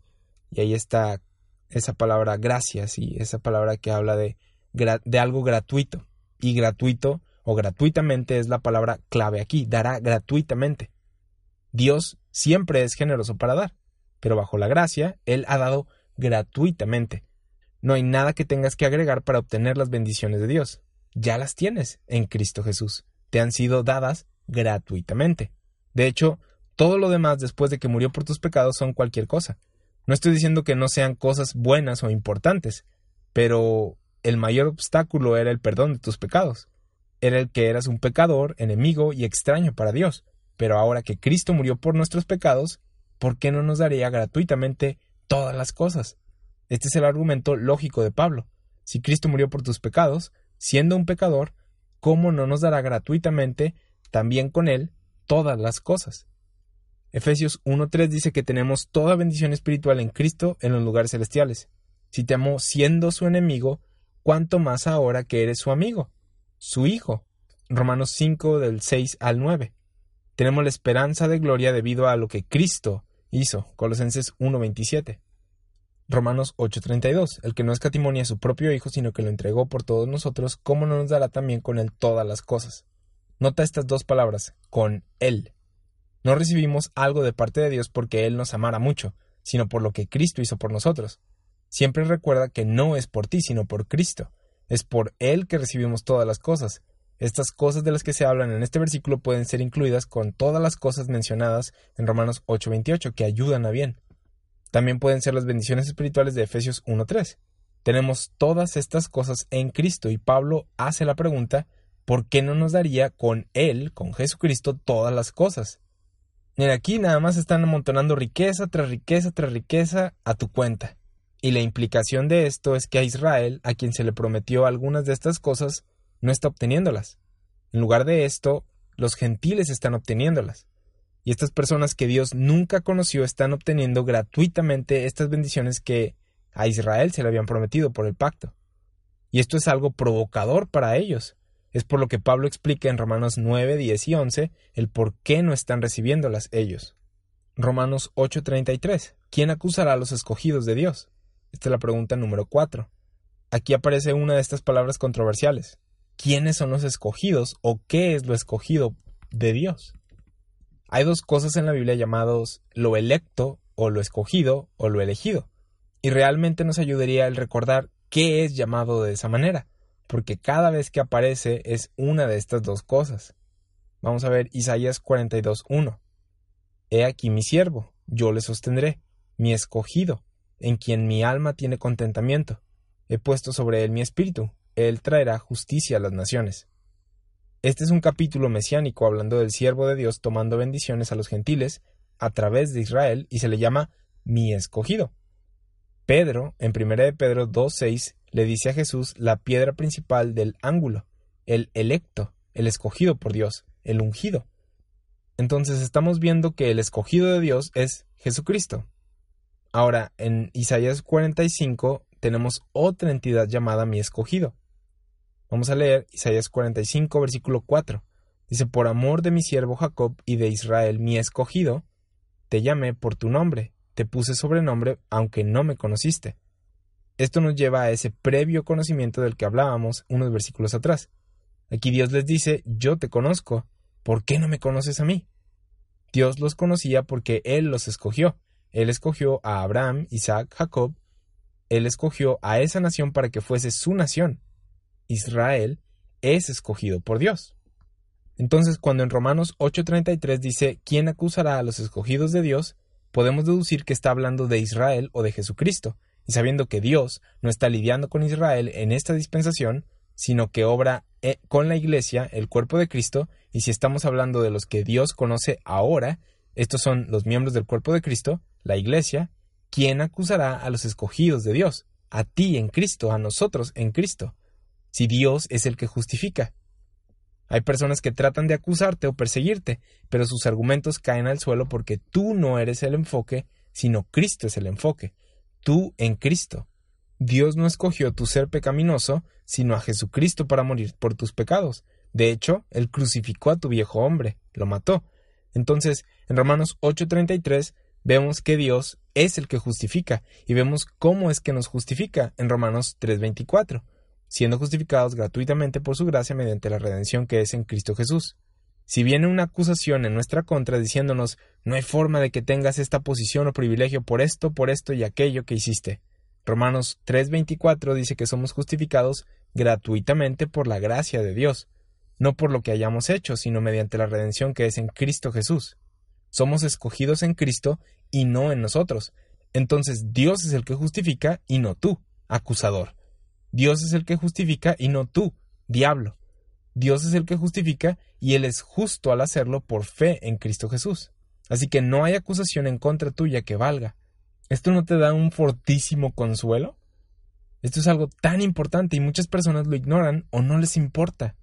Y ahí está esa palabra gracia, ¿sí? Esa palabra que habla de, de algo gratuito y gratuito o gratuitamente es la palabra clave aquí, dará gratuitamente. Dios siempre es generoso para dar, pero bajo la gracia, Él ha dado gratuitamente. No hay nada que tengas que agregar para obtener las bendiciones de Dios. Ya las tienes en Cristo Jesús. Te han sido dadas gratuitamente. De hecho, todo lo demás después de que murió por tus pecados son cualquier cosa. No estoy diciendo que no sean cosas buenas o importantes, pero el mayor obstáculo era el perdón de tus pecados. Era el que eras un pecador, enemigo y extraño para Dios. Pero ahora que Cristo murió por nuestros pecados, ¿por qué no nos daría gratuitamente todas las cosas? Este es el argumento lógico de Pablo. Si Cristo murió por tus pecados, siendo un pecador, ¿cómo no nos dará gratuitamente también con Él todas las cosas? Efesios 1.3 dice que tenemos toda bendición espiritual en Cristo en los lugares celestiales. Si te amó siendo su enemigo, cuánto más ahora que eres su amigo, su hijo. Romanos 5 del 6 al 9. Tenemos la esperanza de gloria debido a lo que Cristo hizo. Colosenses 1.27. Romanos 8:32. El que no escatimonia a su propio Hijo, sino que lo entregó por todos nosotros, ¿cómo no nos dará también con él todas las cosas? Nota estas dos palabras, con él. No recibimos algo de parte de Dios porque Él nos amara mucho, sino por lo que Cristo hizo por nosotros. Siempre recuerda que no es por ti, sino por Cristo. Es por Él que recibimos todas las cosas. Estas cosas de las que se hablan en este versículo pueden ser incluidas con todas las cosas mencionadas en Romanos 8:28 que ayudan a bien. También pueden ser las bendiciones espirituales de Efesios 1:3. Tenemos todas estas cosas en Cristo y Pablo hace la pregunta ¿por qué no nos daría con Él, con Jesucristo, todas las cosas? Y aquí nada más están amontonando riqueza tras riqueza tras riqueza a tu cuenta. Y la implicación de esto es que a Israel, a quien se le prometió algunas de estas cosas, no está obteniéndolas. En lugar de esto, los gentiles están obteniéndolas. Y estas personas que Dios nunca conoció están obteniendo gratuitamente estas bendiciones que a Israel se le habían prometido por el pacto. Y esto es algo provocador para ellos. Es por lo que Pablo explica en Romanos 9, 10 y 11 el por qué no están recibiéndolas ellos. Romanos 8:33. ¿Quién acusará a los escogidos de Dios? Esta es la pregunta número cuatro. Aquí aparece una de estas palabras controversiales. ¿Quiénes son los escogidos o qué es lo escogido de Dios? Hay dos cosas en la Biblia llamados lo electo o lo escogido o lo elegido. Y realmente nos ayudaría el recordar qué es llamado de esa manera, porque cada vez que aparece es una de estas dos cosas. Vamos a ver Isaías 42.1. He aquí mi siervo, yo le sostendré, mi escogido, en quien mi alma tiene contentamiento. He puesto sobre él mi espíritu, él traerá justicia a las naciones. Este es un capítulo mesiánico hablando del siervo de Dios tomando bendiciones a los gentiles a través de Israel y se le llama mi escogido. Pedro, en 1 de Pedro 2.6, le dice a Jesús la piedra principal del ángulo, el electo, el escogido por Dios, el ungido. Entonces estamos viendo que el escogido de Dios es Jesucristo. Ahora, en Isaías 45 tenemos otra entidad llamada mi escogido. Vamos a leer Isaías 45, versículo 4. Dice, por amor de mi siervo Jacob y de Israel, mi escogido, te llamé por tu nombre, te puse sobrenombre, aunque no me conociste. Esto nos lleva a ese previo conocimiento del que hablábamos unos versículos atrás. Aquí Dios les dice, yo te conozco, ¿por qué no me conoces a mí? Dios los conocía porque Él los escogió. Él escogió a Abraham, Isaac, Jacob. Él escogió a esa nación para que fuese su nación. Israel es escogido por Dios. Entonces, cuando en Romanos 8:33 dice, ¿quién acusará a los escogidos de Dios? Podemos deducir que está hablando de Israel o de Jesucristo, y sabiendo que Dios no está lidiando con Israel en esta dispensación, sino que obra eh, con la Iglesia, el cuerpo de Cristo, y si estamos hablando de los que Dios conoce ahora, estos son los miembros del cuerpo de Cristo, la Iglesia, ¿quién acusará a los escogidos de Dios? A ti en Cristo, a nosotros en Cristo, si Dios es el que justifica. Hay personas que tratan de acusarte o perseguirte, pero sus argumentos caen al suelo porque tú no eres el enfoque, sino Cristo es el enfoque. Tú en Cristo. Dios no escogió tu ser pecaminoso, sino a Jesucristo para morir por tus pecados. De hecho, Él crucificó a tu viejo hombre, lo mató. Entonces, en Romanos 8:33 vemos que Dios es el que justifica y vemos cómo es que nos justifica en Romanos 3:24 siendo justificados gratuitamente por su gracia mediante la redención que es en Cristo Jesús. Si viene una acusación en nuestra contra diciéndonos no hay forma de que tengas esta posición o privilegio por esto, por esto y aquello que hiciste. Romanos 3:24 dice que somos justificados gratuitamente por la gracia de Dios, no por lo que hayamos hecho, sino mediante la redención que es en Cristo Jesús. Somos escogidos en Cristo y no en nosotros. Entonces Dios es el que justifica y no tú, acusador. Dios es el que justifica y no tú, diablo. Dios es el que justifica y Él es justo al hacerlo por fe en Cristo Jesús. Así que no hay acusación en contra tuya que valga. ¿Esto no te da un fortísimo consuelo? Esto es algo tan importante y muchas personas lo ignoran o no les importa.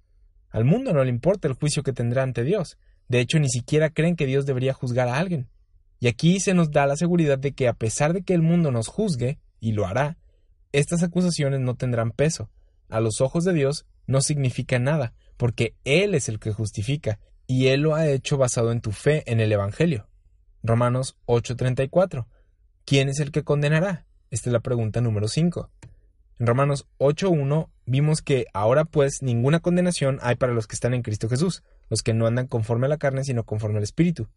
Al mundo no le importa el juicio que tendrá ante Dios. De hecho, ni siquiera creen que Dios debería juzgar a alguien. Y aquí se nos da la seguridad de que a pesar de que el mundo nos juzgue, y lo hará, estas acusaciones no tendrán peso. A los ojos de Dios no significa nada, porque Él es el que justifica, y Él lo ha hecho basado en tu fe en el Evangelio. Romanos 8:34. ¿Quién es el que condenará? Esta es la pregunta número 5. En Romanos 8:1 vimos que ahora pues ninguna condenación hay para los que están en Cristo Jesús, los que no andan conforme a la carne, sino conforme al Espíritu.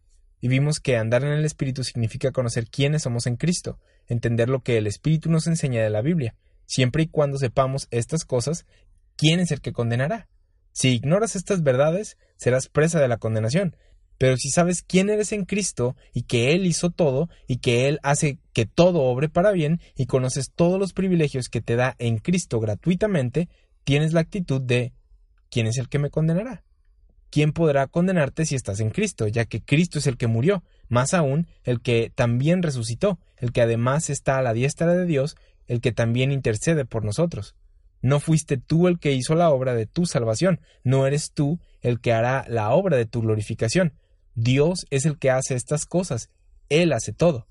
Y vimos que andar en el Espíritu significa conocer quiénes somos en Cristo, entender lo que el Espíritu nos enseña de la Biblia. Siempre y cuando sepamos estas cosas, ¿quién es el que condenará? Si ignoras estas verdades, serás presa de la condenación. Pero si sabes quién eres en Cristo y que Él hizo todo y que Él hace que todo obre para bien y conoces todos los privilegios que te da en Cristo gratuitamente, tienes la actitud de ¿quién es el que me condenará? ¿Quién podrá condenarte si estás en Cristo? Ya que Cristo es el que murió, más aún el que también resucitó, el que además está a la diestra de Dios, el que también intercede por nosotros. No fuiste tú el que hizo la obra de tu salvación, no eres tú el que hará la obra de tu glorificación. Dios es el que hace estas cosas, Él hace todo.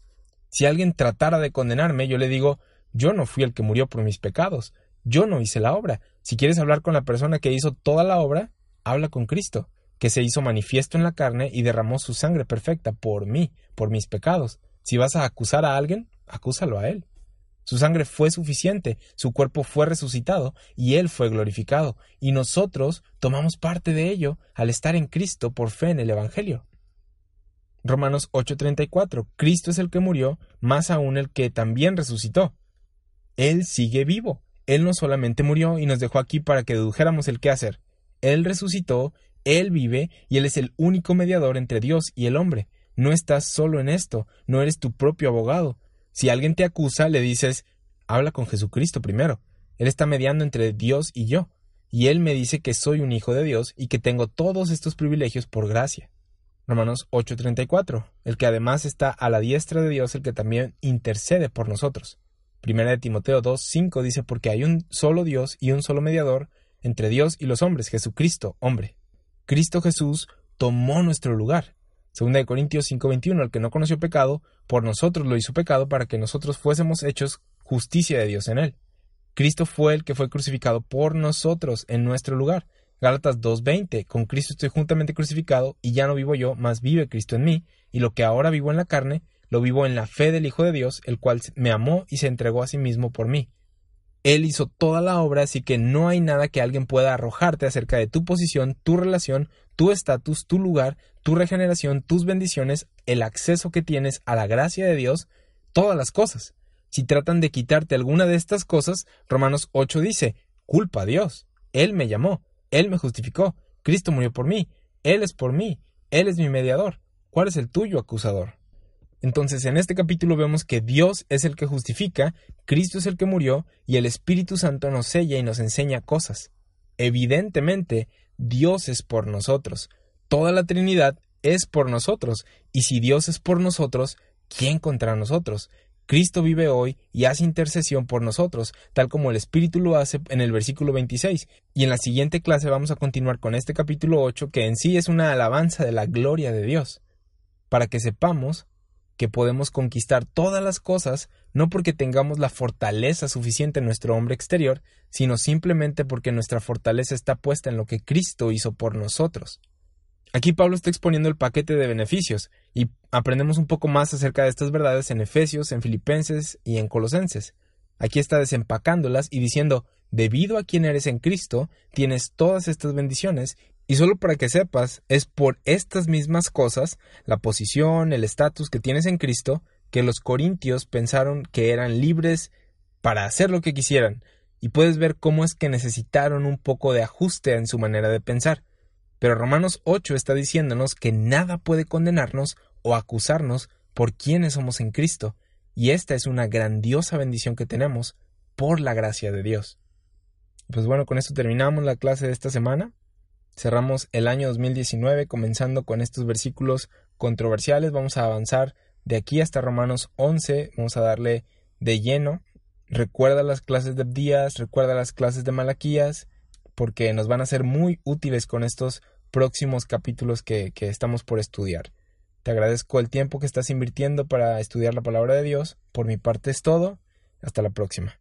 Si alguien tratara de condenarme, yo le digo, yo no fui el que murió por mis pecados, yo no hice la obra. Si quieres hablar con la persona que hizo toda la obra, habla con Cristo que se hizo manifiesto en la carne y derramó su sangre perfecta por mí, por mis pecados. Si vas a acusar a alguien, acúsalo a él. Su sangre fue suficiente, su cuerpo fue resucitado y él fue glorificado, y nosotros tomamos parte de ello al estar en Cristo por fe en el Evangelio. Romanos 8:34. Cristo es el que murió, más aún el que también resucitó. Él sigue vivo. Él no solamente murió y nos dejó aquí para que dedujéramos el qué hacer. Él resucitó, Él vive y Él es el único mediador entre Dios y el hombre. No estás solo en esto, no eres tu propio abogado. Si alguien te acusa, le dices, habla con Jesucristo primero. Él está mediando entre Dios y yo, y Él me dice que soy un hijo de Dios y que tengo todos estos privilegios por gracia. Romanos 8:34, el que además está a la diestra de Dios, el que también intercede por nosotros. Primera de Timoteo 2:5 dice porque hay un solo Dios y un solo mediador entre Dios y los hombres, Jesucristo, hombre. Cristo Jesús tomó nuestro lugar. Segunda de Corintios 5:21, el que no conoció pecado, por nosotros lo hizo pecado para que nosotros fuésemos hechos justicia de Dios en él. Cristo fue el que fue crucificado por nosotros en nuestro lugar. Gálatas 2:20, con Cristo estoy juntamente crucificado y ya no vivo yo, mas vive Cristo en mí, y lo que ahora vivo en la carne, lo vivo en la fe del Hijo de Dios, el cual me amó y se entregó a sí mismo por mí. Él hizo toda la obra, así que no hay nada que alguien pueda arrojarte acerca de tu posición, tu relación, tu estatus, tu lugar, tu regeneración, tus bendiciones, el acceso que tienes a la gracia de Dios, todas las cosas. Si tratan de quitarte alguna de estas cosas, Romanos 8 dice, culpa a Dios. Él me llamó, Él me justificó, Cristo murió por mí, Él es por mí, Él es mi mediador. ¿Cuál es el tuyo acusador? Entonces en este capítulo vemos que Dios es el que justifica, Cristo es el que murió y el Espíritu Santo nos sella y nos enseña cosas. Evidentemente, Dios es por nosotros. Toda la Trinidad es por nosotros. Y si Dios es por nosotros, ¿quién contra nosotros? Cristo vive hoy y hace intercesión por nosotros, tal como el Espíritu lo hace en el versículo 26. Y en la siguiente clase vamos a continuar con este capítulo 8, que en sí es una alabanza de la gloria de Dios, para que sepamos que podemos conquistar todas las cosas no porque tengamos la fortaleza suficiente en nuestro hombre exterior, sino simplemente porque nuestra fortaleza está puesta en lo que Cristo hizo por nosotros. Aquí Pablo está exponiendo el paquete de beneficios y aprendemos un poco más acerca de estas verdades en Efesios, en Filipenses y en Colosenses. Aquí está desempacándolas y diciendo, debido a quien eres en Cristo, tienes todas estas bendiciones y solo para que sepas, es por estas mismas cosas, la posición, el estatus que tienes en Cristo, que los corintios pensaron que eran libres para hacer lo que quisieran, y puedes ver cómo es que necesitaron un poco de ajuste en su manera de pensar. Pero Romanos 8 está diciéndonos que nada puede condenarnos o acusarnos por quienes somos en Cristo, y esta es una grandiosa bendición que tenemos por la gracia de Dios. Pues bueno, con esto terminamos la clase de esta semana. Cerramos el año 2019 comenzando con estos versículos controversiales. Vamos a avanzar de aquí hasta Romanos 11. Vamos a darle de lleno. Recuerda las clases de Abdías, recuerda las clases de Malaquías, porque nos van a ser muy útiles con estos próximos capítulos que, que estamos por estudiar. Te agradezco el tiempo que estás invirtiendo para estudiar la palabra de Dios. Por mi parte es todo. Hasta la próxima.